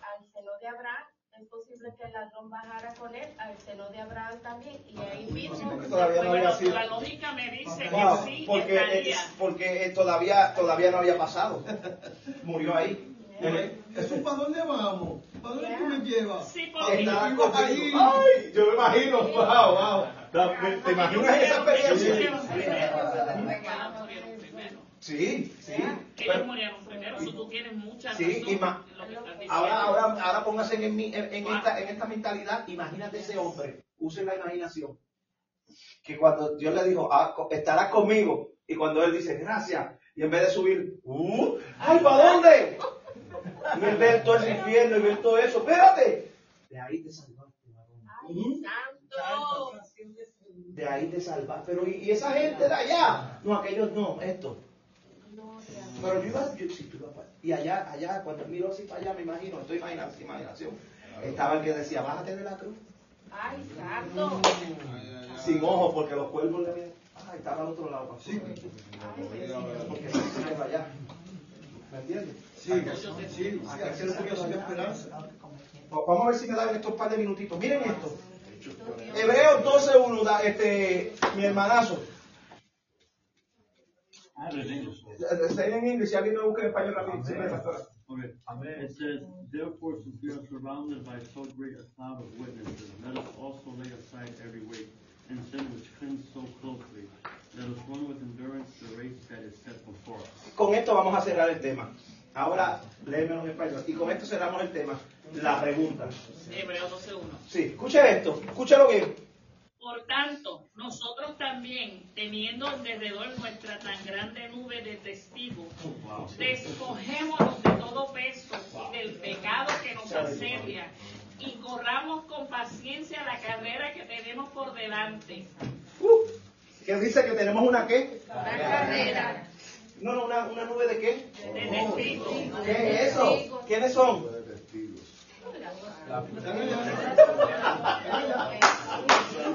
al seno de Abraham, es posible que el ladrón bajara con él al seno de Abraham también. Y ahí mismo, porque todavía no había Bueno, sido. la lógica me dice Wow, que sí porque estaría. es- porque eh, todavía todavía no había pasado. Murió ahí. ¿Eso para dónde vamos? ¿Para dónde tú me llevas? Sí, porque- ahí. Ay, yo me imagino, wow, wow. ¿Te, te imaginas esa experiencia? Ellos. Sí, sí. Ellos Pero- murieron primero, tú tienes mucha Sí, razón que. Ahora, ahora, ahora póngase en, mi- en, en esta, en esta mentalidad, imagínate ese hombre, use la imaginación, que cuando Dios le dijo, "Ah, estarás conmigo, y cuando él dice, gracias, y en vez de subir, uh, ¡ay, ¿para dónde? Y él ve todo el infierno y ve todo eso, espérate, de ahí te salvaste, varón. ¡Ay, santo! De ahí te salvaste, pero ¿y, y esa gente de allá? No, aquellos no, esto. Pero yo iba, yo, sí, tú ibas para- y allá, allá, cuando miro así para allá, me imagino, estoy imaginando, imaginación, estaba el que decía, bájate de la cruz, ¡Ay, santo! sin ojos, porque los cuervos le ven, ah, estaba al otro lado, sí. porque se allá, ¿me entiendes? Sí, sí, sí, Vamos a ver si me dan estos par de minutitos, miren esto, Hebreos 12.1, da- este, mi hermanazo, Está en inglés, si alguien me busca en español rápido. Okay. It says, therefore, since we are surrounded by so great a cloud of witnesses, let us also lay aside every weight and sin which clings so closely. Let us run with endurance the race that is set before us. Con esto vamos a cerrar el tema. Ahora, léemelo en español. Y con esto cerramos el tema. La pregunta. Hebreos 12.1. Sí, escuche esto, escúchalo bien. Por tanto, nosotros también, teniendo alrededor nuestra tan grande nube de testigos, despojémonos de todo peso y del pecado que nos asedia y corramos con paciencia la carrera que tenemos por delante. ¿Qué dice que tenemos una qué? Una carrera. No, no, una, una nube de qué? De testigos. ¿Qué es eso? ¿Quiénes son?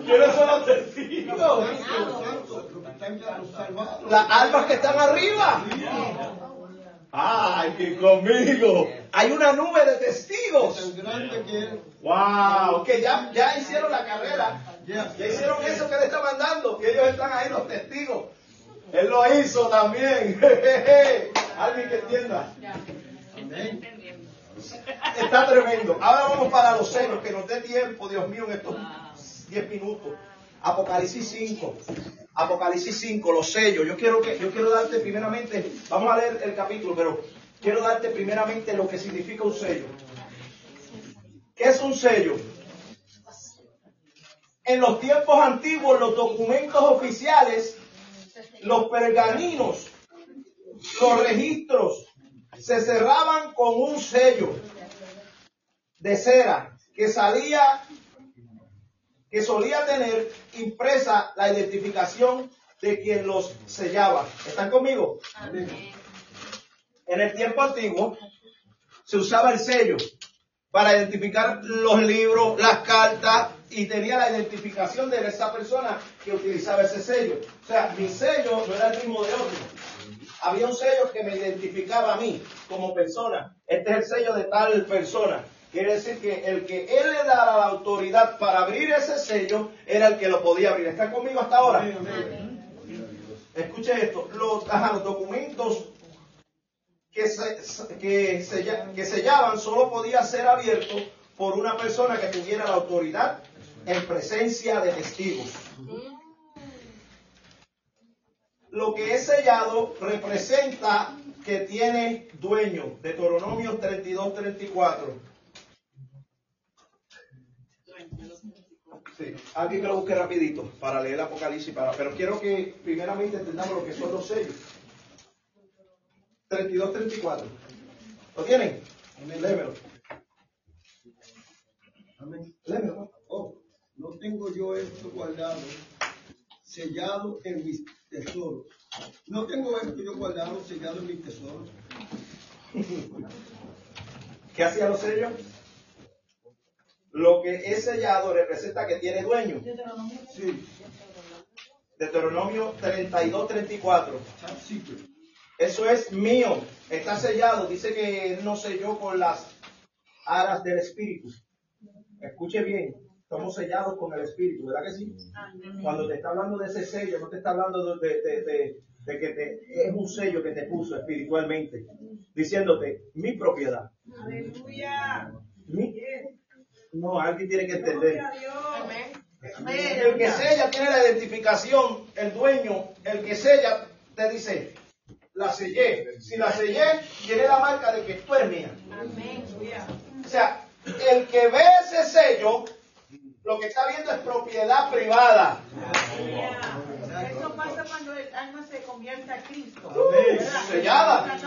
¿Quiénes son los testigos? Las almas que están arriba. ¡Ay, que conmigo! Hay una nube de testigos. ¡Wow! Que ya, ya hicieron la carrera. Ya hicieron eso que le está mandando. Que ellos están ahí, los testigos. Él lo hizo también. Alguien que entienda. Está tremendo. Ahora vamos para los sellos, que nos dé tiempo, Dios mío, en estos 10 minutos. Apocalipsis 5. Apocalipsis 5, los sellos. Yo quiero que yo quiero darte primeramente, vamos a leer el capítulo, pero quiero darte primeramente lo que significa un sello. ¿Qué es un sello? En los tiempos antiguos, los documentos oficiales, los pergaminos, los registros, se cerraban con un sello de cera que salía, que solía tener impresa la identificación de quien los sellaba. ¿Están conmigo? En el tiempo antiguo se usaba el sello para identificar los libros, las cartas y tenía la identificación de esa persona que utilizaba ese sello. O sea, mi sello no era el mismo de otro. Había un sello que me identificaba a mí como persona. Este es el sello de tal persona. Quiere decir que el que él le daba la autoridad para abrir ese sello era el que lo podía abrir. ¿Está conmigo hasta ahora? Escuche esto. Los, ajá, los documentos que, se, que, sella- que sellaban solo podía ser abierto por una persona que tuviera la autoridad en presencia de testigos. Lo que es sellado representa que tiene dueño. Deuteronomio 32, 34. Sí, alguien que lo busque rapidito para leer el Apocalipsis, para, pero quiero que primeramente entendamos lo que son los sellos. 32, 34. ¿Lo tienen? Léemelo. Amén. Tengo yo esto guardado, sellado en mis tesoros. No tengo esto yo guardado, sellado en mis tesoros. ¿Qué hacían los sellos? Lo que es sellado representa que tiene dueño. Sí. Deuteronomio 32, 34. Top secret. Eso es mío. Está sellado. Dice que él no selló con las aras del Espíritu. Escuche bien. Estamos sellados con el Espíritu, ¿verdad que sí? Cuando te está hablando de ese sello, no te está hablando de, de- de- de que te- es un sello que te puso espiritualmente, diciéndote mi propiedad. Aleluya. Mi- no, alguien tiene que entender. Amén. El que sella tiene la identificación, el dueño, el que sella te dice, la sellé. Si la sellé, tiene la marca de que tú eres mía. Amén. O sea, el que ve ese sello, lo que está viendo es propiedad privada. Eso pasa cuando el alma se convierte a Cristo. ¿verdad? Sellada.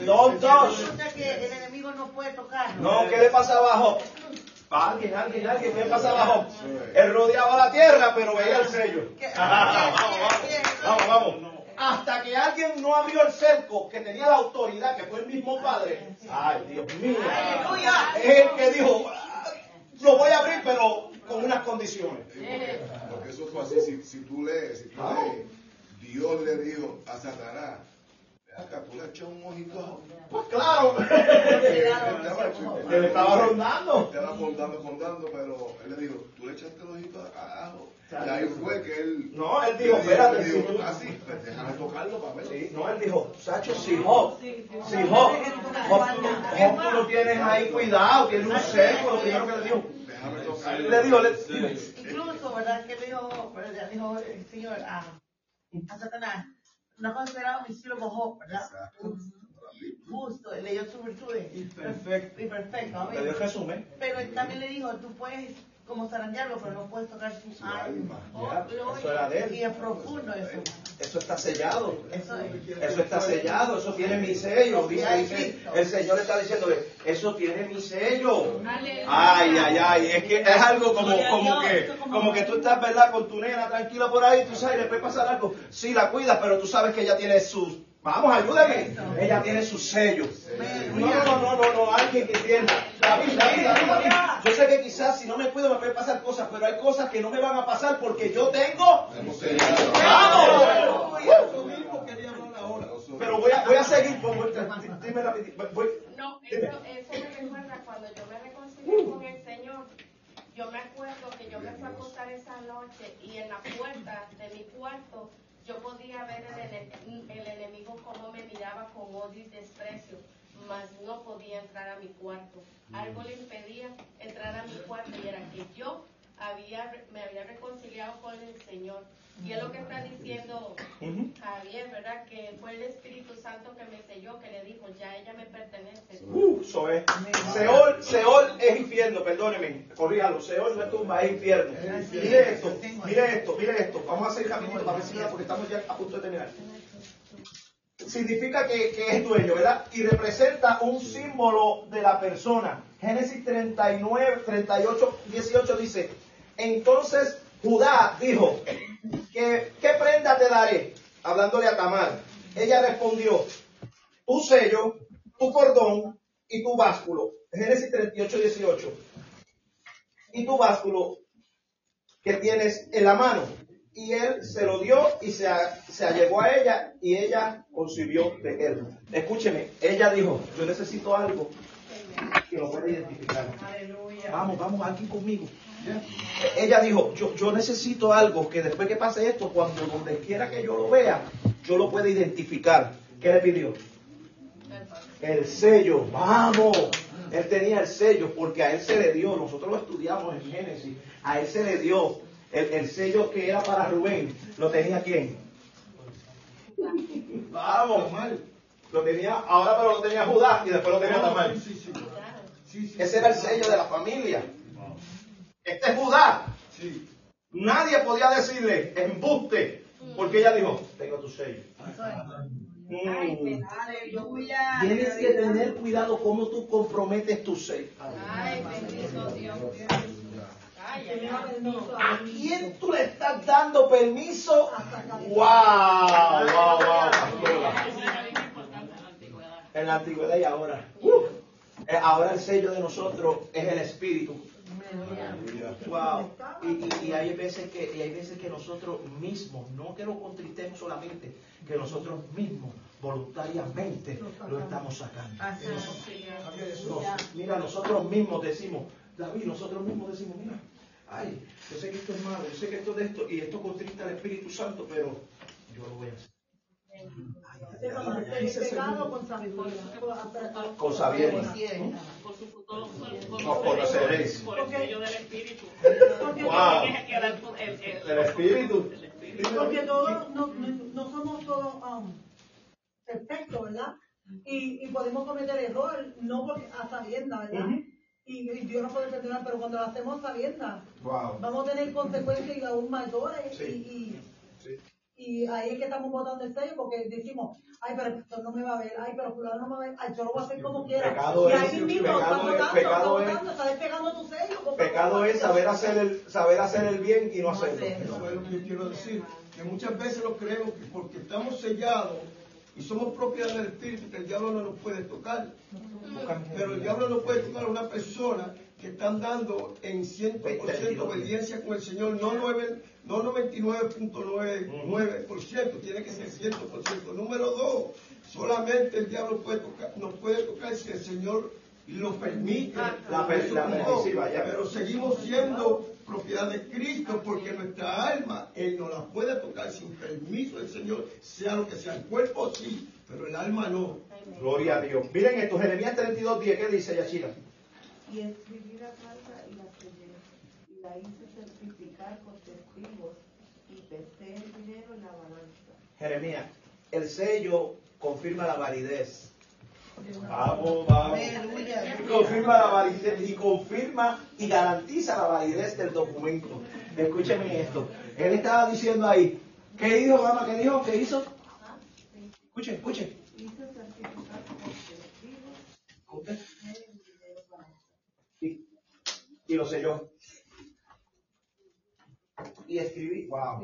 No. Dos, que el enemigo no puede tocar. No, ¿qué le pasa abajo? Alguien, alguien, alguien, ¿qué le pasa abajo? Él rodeaba la tierra, pero veía el sello. vamos, vamos, vamos. Hasta que alguien no abrió el cerco, que tenía la autoridad, que fue el mismo padre. Ay, Dios mío. Es el que dijo, "Ah, lo voy a abrir, pero con unas condiciones. Porque eso fue así, si, si tú lees, si tú lees, Dios le dijo a Satanás, "Ven acá, tú le echas un ojito a Job". Pues claro. Él le estaba rondando. Estaba rondando, rondando, pero él le dijo, tú le echaste el ojito a, a Job". Y ahí fue que él... No, él dijo, él espérate, él si tú- ah, sí, pues déjame tocarlo para ver. Sí, no, él dijo, Sacho, si Job, si Job, Job, tú, Job, lo tienes ahí cuidado, tiene un cerco, lo primero que le dijo. Déjame tocarlo. Le dijo, le. Incluso, ¿verdad? Que le dijo, ¿verdad? dijo el Señor a, a Satanás, no consideraba homicidio como ¿verdad? Justo, él leyó sus virtudes. Perfecto. Y perfecto, amén. Le dio el resumen. Pero él también le dijo, tú puedes como zarandearlo, pero no puedes tocar su alma. Ya, eso era de él. Y es profundo eso. Eso está sellado. Eso es. Eso está sellado, eso tiene mi sello. Dice, dice, el Señor está diciéndole, eso tiene mi sello. Ay, ay, ay, es que es algo como, como que, como que tú estás, ¿verdad? Con tu nena tranquila por ahí, tú sabes, le puede pasar algo. Sí, la cuidas, pero tú sabes que ella tiene sus, vamos, ayúdame. Ella tiene sus sellos. No, no, no, no, no, alguien que entienda. David, David, David, David. Yo sé que quizás si no me cuido me pueden pasar cosas, pero hay cosas que no me van a pasar porque yo tengo. ¡Vamos! Eso mismo quería hablar ahora. Pero voy a, voy a seguir, pues, voy- dime voy- No, eso, eso me recuerda cuando yo me reconcilié con el Señor. Yo me acuerdo que yo me fui a acostar esa noche y en la puerta de mi cuarto yo podía ver el, ene- el enemigo como me miraba con odio y desprecio, mas no podía entrar a mi cuarto. Algo le impedía entrar a mi cuarto y era que yo había, me había reconciliado con el Señor. Y es lo que está diciendo Javier, ¿verdad? Que fue el Espíritu Santo que me selló, que le dijo, ya ella me pertenece. Uh, eso es. Seol, Seol es infierno, perdóneme, corríjalo. Seol no es tumba, es infierno. Mire esto, mire esto, mire esto. Vamos a hacer rapidito para ver si porque estamos ya a punto de terminar. Significa que, que es dueño, ¿verdad? Y representa un símbolo de la persona. Génesis 39, 38, 18 dice, entonces Judá dijo, que, ¿qué prenda te daré? Hablándole a Tamar. Ella respondió, tu sello, tu cordón y tu básculo. Génesis 38, 18. Y tu básculo que tienes en la mano. Y él se lo dio y se, se allegó a ella y ella concibió de él. Escúcheme, ella dijo, yo necesito algo que lo pueda identificar. Vamos, vamos aquí conmigo. Ella dijo, yo, yo necesito algo que después que pase esto, cuando donde quiera que yo lo vea, yo lo pueda identificar. ¿Qué le pidió? El sello, vamos. Él tenía el sello porque a él se le dio, nosotros lo estudiamos en Génesis, a él se le dio el, el sello que era para Rubén. ¿Lo tenía quién? Vamos, Lo tenía, ahora pero lo tenía Judá y después lo tenía Tamar. Ese era el sello de la familia. Este es Judá. Nadie podía decirle embuste, porque ella dijo, tengo tu sello. Mm. Tienes que tener cuidado cómo tú comprometes tu sello. Ay, bendito Dios. ¿A quién tú le estás dando permiso? ¡Wow! ¡Wow! ¡Wow! En la antigüedad y ahora. Uh, eh, ahora el sello de nosotros es el Espíritu. Wow. Y, y- y hay veces que y hay veces que nosotros mismos, no que lo contristemos solamente, que nosotros mismos voluntariamente lo estamos sacando. Nos- mira, nosotros mismos decimos, David, nosotros mismos decimos, mira, ay, yo sé que esto es malo, yo sé que esto es de esto, y esto contrista al Espíritu Santo, pero yo lo voy a hacer. El pecado con sabiduría. Con sabiduría. Por su fruto los Os conoceréis. Por el sello del Espíritu. Wow. El- Espíritu. Porque todos no, no, no somos todos um, perfectos, ¿verdad? Y, y podemos cometer error, no porque a sabiendas, ¿verdad? y, y Dios nos puede perdonar, pero cuando lo hacemos a sabiendas, Wow. vamos a tener consecuencias y aún mayores. Sí. Y, y, y ahí es que estamos botando el sello porque decimos, ay, pero el pastor no me va a ver, ay, pero fulano no me va a ver, ay, yo lo voy a hacer como quiera. Pecado y es- ahí mismo pecado es- botando, pecado está es- botando, está despegando tu sello. Pecado es saber hacer el, saber hacer el bien y no hacerlo. Eso es lo que yo quiero decir, que muchas veces lo creemos que porque estamos sellados y somos propiedad del Espíritu, que el diablo no nos puede tocar. Pero el diablo no puede tocar a una persona que está andando en 100% obediencia con el Señor, no, nueve- no 99.99%, tiene que ser 100%. Número dos, solamente el diablo puede tocar, nos puede tocar si el Señor lo permite. La per- la permisiva, ya. Pero seguimos siendo propiedad de Cristo porque nuestra alma, Él no la puede tocar sin permiso del Señor, sea lo que sea. El cuerpo sí, pero el alma no. Gloria a Dios. Miren esto, Jeremías 32, 10, ¿qué dice Yachira? Y escribí la carta y la sellé, y la hice certificar con y pesé el dinero en la balanza. Jeremías, el sello confirma la validez. Vamos, vamos. Confirma la validez y confirma y garantiza la validez del documento. Escúcheme esto. Él estaba diciendo ahí, ¿qué dijo, mamá? ¿Qué dijo? ¿Qué hizo? Escuche, escuche. Y, y lo selló. Y escribí, wow.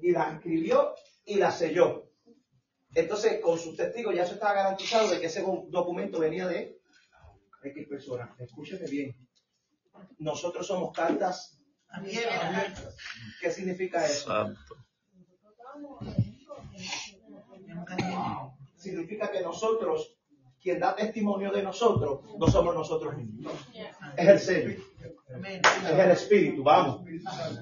Y la escribió y la selló. Entonces, con sus testigos ya eso estaba garantizado de que ese documento venía de X personas. Escúcheme bien. Nosotros somos cartas abiertas. ¿Qué significa eso? Significa que nosotros, quien da testimonio de nosotros, no somos nosotros mismos. Es el sello. Es el espíritu, vamos.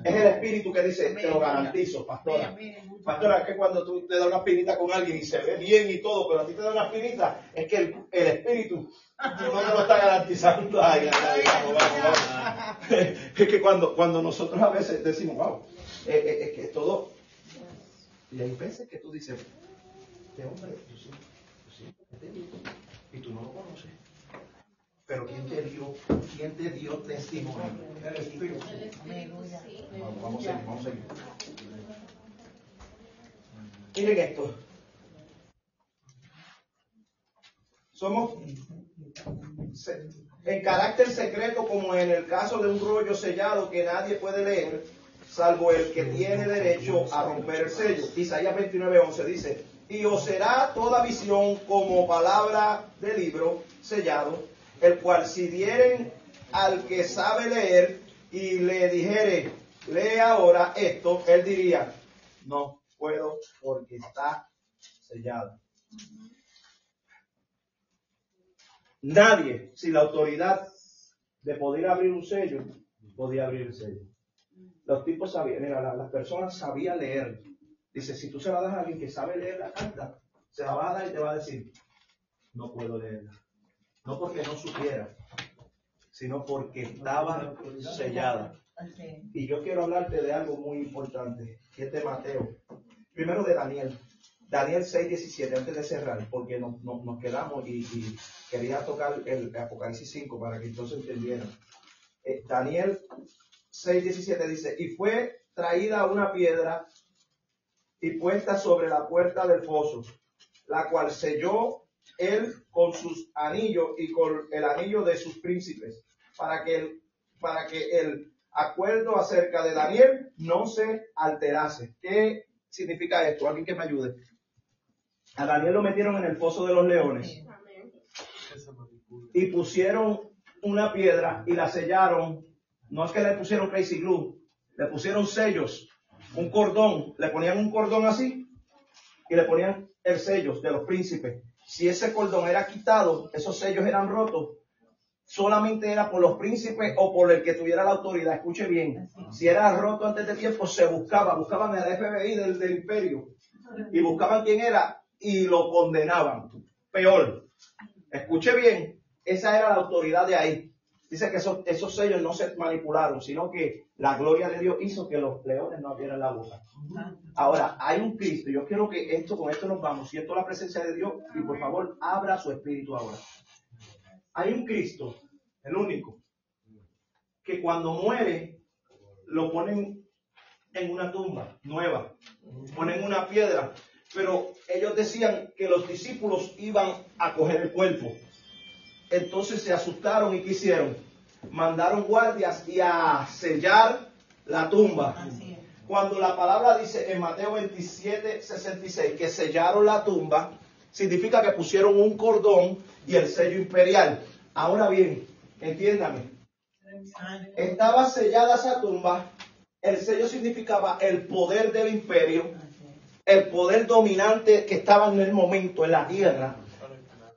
Es el espíritu que dice, te lo garantizo, pastora. Pastora, es que cuando tú te das una espinita con alguien y se ve bien y todo, pero a ti te da una espinita, es que el, el espíritu no te lo está garantizando. Ay, ay, ay, vamos, vamos, vamos. Es que cuando, cuando nosotros a veces decimos, wow, eh, eh, es que todo. Y hay veces que tú dices, este hombre, yo siempre, yo siempre te digo, y tú no lo conoces. Pero ¿quién te dio, quién te dio testimonio? El. Vamos, a seguir, vamos a seguir. Miren esto. Somos en carácter secreto, como en el caso de un rollo sellado que nadie puede leer, salvo el que tiene derecho a romper el sello. Isaías 29:11 dice, y os será toda visión como palabra de libro sellado, el cual si dieren al que sabe leer y le dijere, lee ahora esto, él diría, no puedo porque está sellado. Nadie, sin la autoridad de poder abrir un sello, podía abrir el sello. Los tipos sabían, mira, la- las personas sabían leer. Dice, si tú se la das a alguien que sabe leer la carta, se la vas a dar y te va a decir, no puedo leerla. No porque no supiera, sino porque estaba sellada. Y yo quiero hablarte de algo muy importante, que es de Mateo. Primero de Daniel. Daniel 6, 17, antes de cerrar, porque nos, nos- nos quedamos y, y quería tocar el Apocalipsis 5 para que entonces entendieran. Eh, Daniel 6, 17 dice, y fue traída una piedra y puesta sobre la puerta del foso, la cual selló él con sus anillos y con el anillo de sus príncipes, para que el, para que el acuerdo acerca de Daniel no se alterase. ¿Qué significa esto? Alguien que me ayude. A Daniel lo metieron en el foso de los leones y pusieron una piedra y la sellaron. No es que le pusieron crazy glue, le pusieron sellos, un cordón, le ponían un cordón así y le ponían el sello de los príncipes. Si ese cordón era quitado, esos sellos eran rotos, solamente era por los príncipes o por el que tuviera la autoridad. Escuche bien, si era roto antes de tiempo, se buscaba, buscaban el FBI del, del imperio y buscaban quién era y lo condenaban. Peor, escuche bien, esa era la autoridad de ahí. Dice que esos, esos sellos no se manipularon, sino que la gloria de Dios hizo que los leones no abrieran la boca. Ahora, hay un Cristo. Yo quiero que esto, con esto nos vamos. Siento la presencia de Dios y por favor, abra su espíritu ahora. Hay un Cristo, el único, que cuando muere, lo ponen en una tumba nueva, ponen una piedra, pero ellos decían que los discípulos iban a coger el cuerpo. Entonces se asustaron y quisieron. Mandaron guardias y a sellar la tumba. Cuando la palabra dice en Mateo 27, 66 que sellaron la tumba, significa que pusieron un cordón y el sello imperial. Ahora bien, entiéndame. Estaba sellada esa tumba, el sello significaba el poder del imperio, el poder dominante que estaba en el momento en la tierra.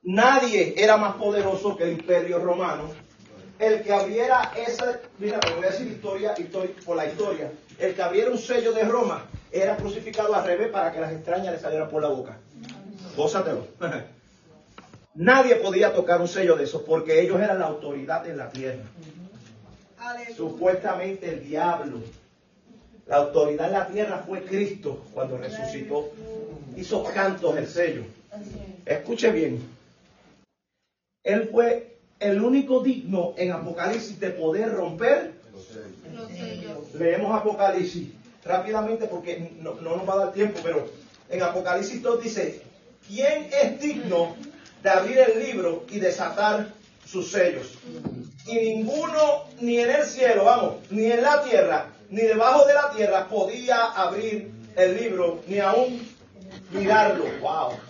Nadie era más poderoso que el imperio romano. El que abriera esa, mira, me voy a decir historia, historia por la historia. El que abriera un sello de Roma era crucificado al revés para que las extrañas le salieran por la boca. Gózatelo. Nadie podía tocar un sello de esos porque ellos eran la autoridad en la tierra. Supuestamente el diablo. La autoridad en la tierra fue Cristo cuando resucitó. Hizo cantos el sello. Escuche bien. Él fue el único digno en Apocalipsis de poder romper. Leemos Apocalipsis rápidamente porque no, no nos va a dar tiempo, pero en Apocalipsis 2 dice, ¿quién es digno de abrir el libro y desatar sus sellos? Y ninguno, ni en el cielo, vamos, ni en la tierra, ni debajo de la tierra podía abrir el libro, ni aún mirarlo. Wow.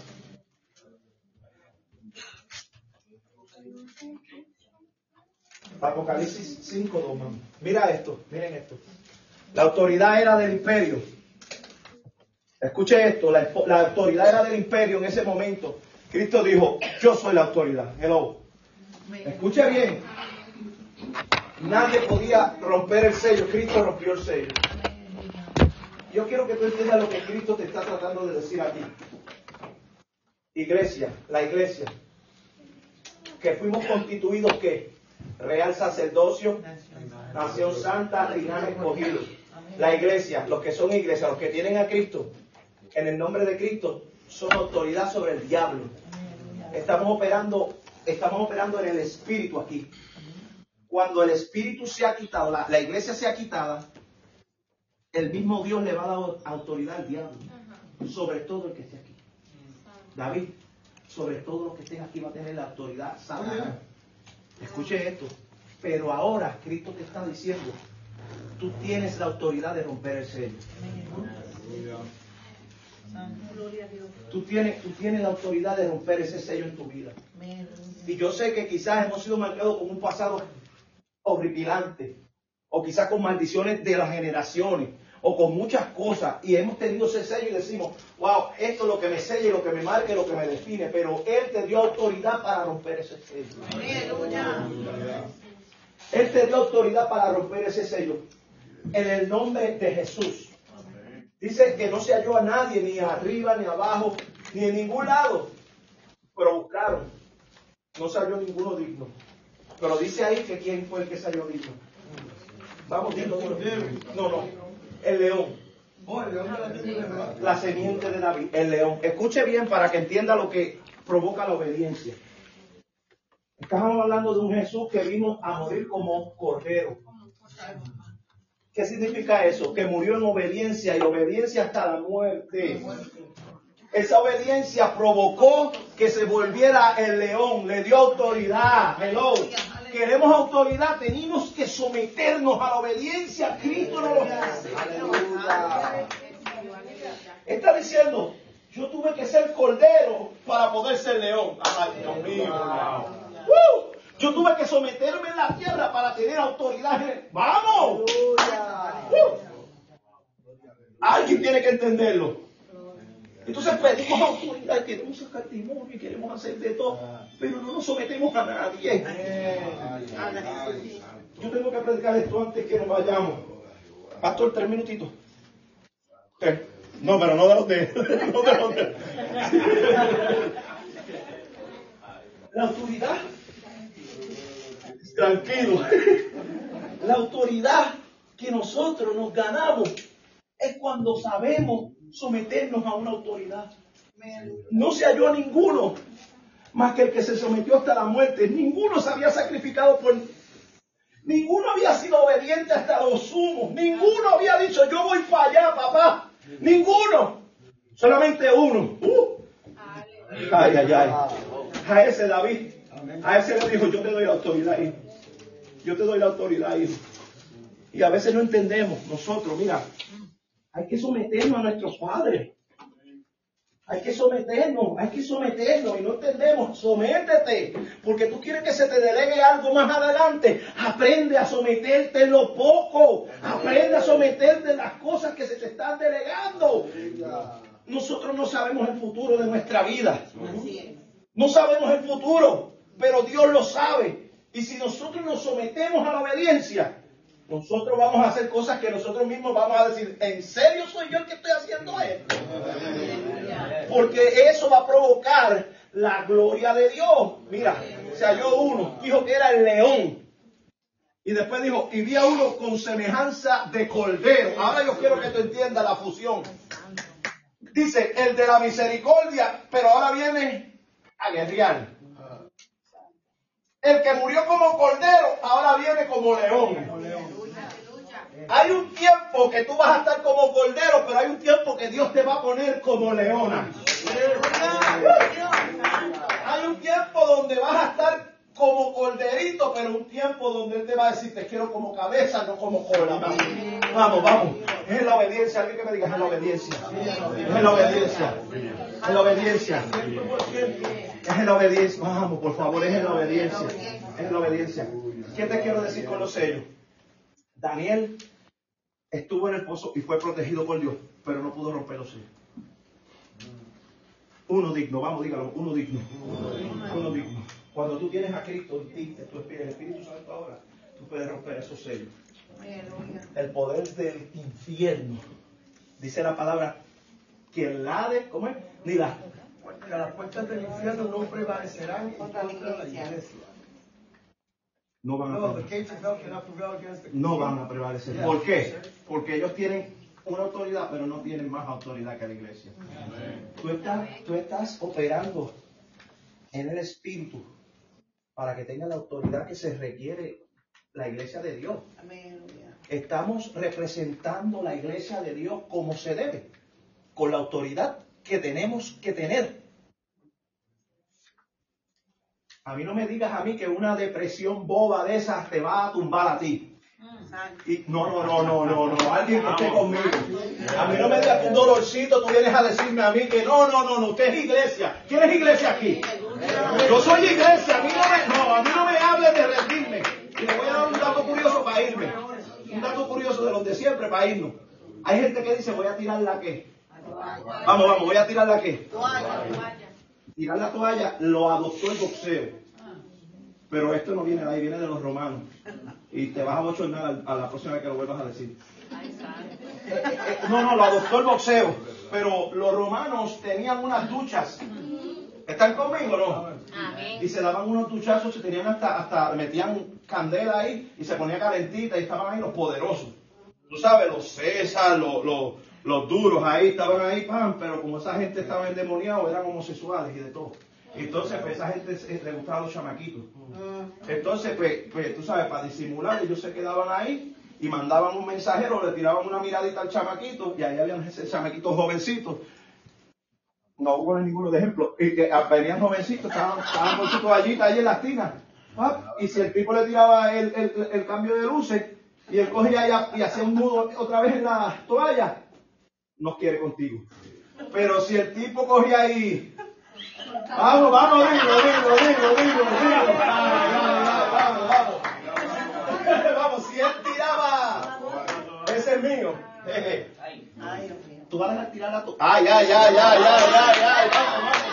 Apocalipsis 5, 2, mami. Mira esto, miren esto. La autoridad era del imperio. Escuche esto, la, la, autoridad era del imperio en ese momento. Cristo dijo, yo soy la autoridad. Hello. Escuche bien. Nadie podía romper el sello. Cristo rompió el sello. Yo quiero que tú entiendas lo que Cristo te está tratando de decir a ti. Iglesia, la iglesia. Que fuimos constituidos que real sacerdocio, nación santa, linaje escogido. La iglesia, los que son iglesia, los que tienen a Cristo, en el nombre de Cristo, son autoridad sobre el diablo. Estamos operando, estamos operando en el espíritu aquí. Cuando el espíritu se ha quitado, la, la iglesia se ha quitada, el mismo Dios le va a dar autoridad al diablo sobre todo el que esté aquí. David, sobre todo los que estén aquí va a tener la autoridad santa. Escuche esto. Pero ahora Cristo te está diciendo, tú tienes la autoridad de romper el sello. Tú tienes, tú tienes la autoridad de romper ese sello en tu vida. Y yo sé que quizás hemos sido marcados con un pasado horripilante, o quizás con maldiciones de las generaciones, o con muchas cosas, y hemos tenido ese sello y decimos, wow, esto es lo que me sella, lo que me marque, lo que me define, pero Él te dio autoridad para romper ese sello. Él te dio autoridad para romper ese sello. En el nombre de Jesús. Dice que no se halló a nadie, ni arriba, ni abajo, ni en ningún lado. Pero buscaron. No se halló ninguno digno. Pero dice ahí que quién fue el que salió digno. Vamos, dilo, No, no. El león. La semiente de David. El león. Escuche bien para que entienda lo que provoca la obediencia. Estamos hablando de un Jesús que vino a morir como cordero. ¿Qué significa eso? Que murió en obediencia y obediencia hasta la muerte. Esa obediencia provocó que se volviera el león, le dio autoridad. Hello. Queremos autoridad, tenemos que someternos a la obediencia. Cristo no lo hace. Está diciendo, yo tuve que ser cordero para poder ser león. Ay, Dios mío. Yo tuve que someterme en la tierra para tener autoridad. ¡Vamos! Uh. Alguien tiene que entenderlo. Entonces pedimos autoridad, queremos sacar testimonio y queremos hacer de todo, pero no nos sometemos a nadie. Yo tengo que predicar esto antes que nos vayamos. Pastor, tres minutitos. No, pero no de los de. No de los de. La autoridad. Tranquilo. La autoridad que nosotros nos ganamos es cuando sabemos someternos a una autoridad. No se halló a ninguno más que el que se sometió hasta la muerte. Ninguno se había sacrificado por... Ninguno había sido obediente hasta los sumos. Ninguno había dicho, yo voy para allá, papá. Ninguno. Solamente uno. Uh. Ay, ay, ay. A ese David. A ese le dijo, yo te doy la autoridad, hijo. Yo te doy la autoridad, hijo. Y a veces no entendemos. Nosotros, mira, hay que someternos a nuestros padres. Hay que someternos, hay que someternos y no entendemos. Sométete, porque tú quieres que se te delegue algo más adelante. Aprende a someterte en lo poco. Aprende a someterte en las cosas que se te están delegando. Nosotros no sabemos el futuro de nuestra vida. No sabemos el futuro, pero Dios lo sabe. Y si nosotros nos sometemos a la obediencia, nosotros vamos a hacer cosas que nosotros mismos vamos a decir, ¿en serio soy yo el que estoy haciendo esto? Porque eso va a provocar la gloria de Dios. Mira, se halló uno, dijo que era el león. Y después dijo, y vi a uno con semejanza de cordero. Ahora yo quiero que tú entiendas la fusión. Dice, el de la misericordia, pero ahora viene a guerrear. El que murió como cordero, ahora viene como león. Hay un tiempo que tú vas a estar como cordero, pero hay un tiempo que Dios te va a poner como leona. Hay un tiempo donde vas a estar como corderito, pero un tiempo donde Él te va a decir, te quiero como cabeza, no como cola. Vamos, vamos. Es la obediencia. Alguien que me diga, es la obediencia. Es la obediencia. Es la obediencia. Es la obediencia. Vamos, por favor, es la obediencia. Es la obediencia. ¿Qué te quiero decir con los sellos? Daniel estuvo en el pozo y fue protegido por Dios, pero no pudo romper los sellos. Uno digno, vamos, dígalo, uno digno. Uno digno. Cuando tú tienes a Cristo en ti, en tu espíritu, el Espíritu Santo ahora, tú puedes romper esos sellos. El poder del infierno. Dice la palabra que la de, ¿cómo es? Ni la. Que las puertas del infierno no prevalecerán contra la iglesia. No van a prevalecer. No van a prevalecer. ¿Por qué? Porque ellos tienen una autoridad, pero no tienen más autoridad que la iglesia. Tú estás, tú estás operando en el Espíritu para que tenga la autoridad que se requiere la iglesia de Dios. Estamos representando la iglesia de Dios como se debe, con la autoridad que tenemos que tener. A mí no me digas a mí que una depresión boba de esas te va a tumbar a ti. Y, no, no, no, no, no, no, alguien que esté conmigo. A mí no me digas que un dolorcito, tú vienes a decirme a mí que no, no, no, no, usted es iglesia. ¿Quién es iglesia aquí? Yo soy iglesia, a mí no me, no, a mí no me hable de rendirme. Y le voy a dar un dato curioso para irme. Un dato curioso de los de siempre para irnos. Hay gente que dice, voy a tirar la qué. Vamos, vamos, voy a tirar la qué. Tirar la toalla lo adoptó el boxeo. Pero esto no viene de ahí, viene de los romanos. Y te vas a bochornar a la próxima vez que lo vuelvas a decir. No, no, lo adoptó el boxeo. Pero los romanos tenían unas duchas. ¿Están conmigo o no? Y se daban unos duchazos, se tenían hasta, hasta, metían candela ahí y se ponía calentita y estaban ahí los poderosos. Tú sabes, los César, los, los, los duros ahí, estaban ahí, pan, pero como esa gente estaba endemoniada, eran homosexuales y de todo. Entonces, pues esa gente le gustaban los chamaquitos. Entonces, pues, pues, tú sabes, para disimular, ellos se quedaban ahí y mandaban un mensajero, le tiraban una miradita al chamaquito y ahí habían chamaquitos jovencitos. No hubo ninguno de ejemplo. Y que ah, venían jovencitos, estaban, estaban con su toallita ahí en la esquina. pap, Y si el tipo le tiraba el, el- el cambio de luces y él cogía y, y hacía un nudo otra vez en la toalla, no quiere contigo. Pero si el tipo cogía ahí, Vamos, vamos, dilo, dilo, dilo, dilo, dilo. Vamos, vamos, vamos. Vamos, Vamos, si él tiraba. Ese es mío. Tú vas a tirar la tu. Ay, ay, ay, ay, ay, ay, ay, vamos, vamos.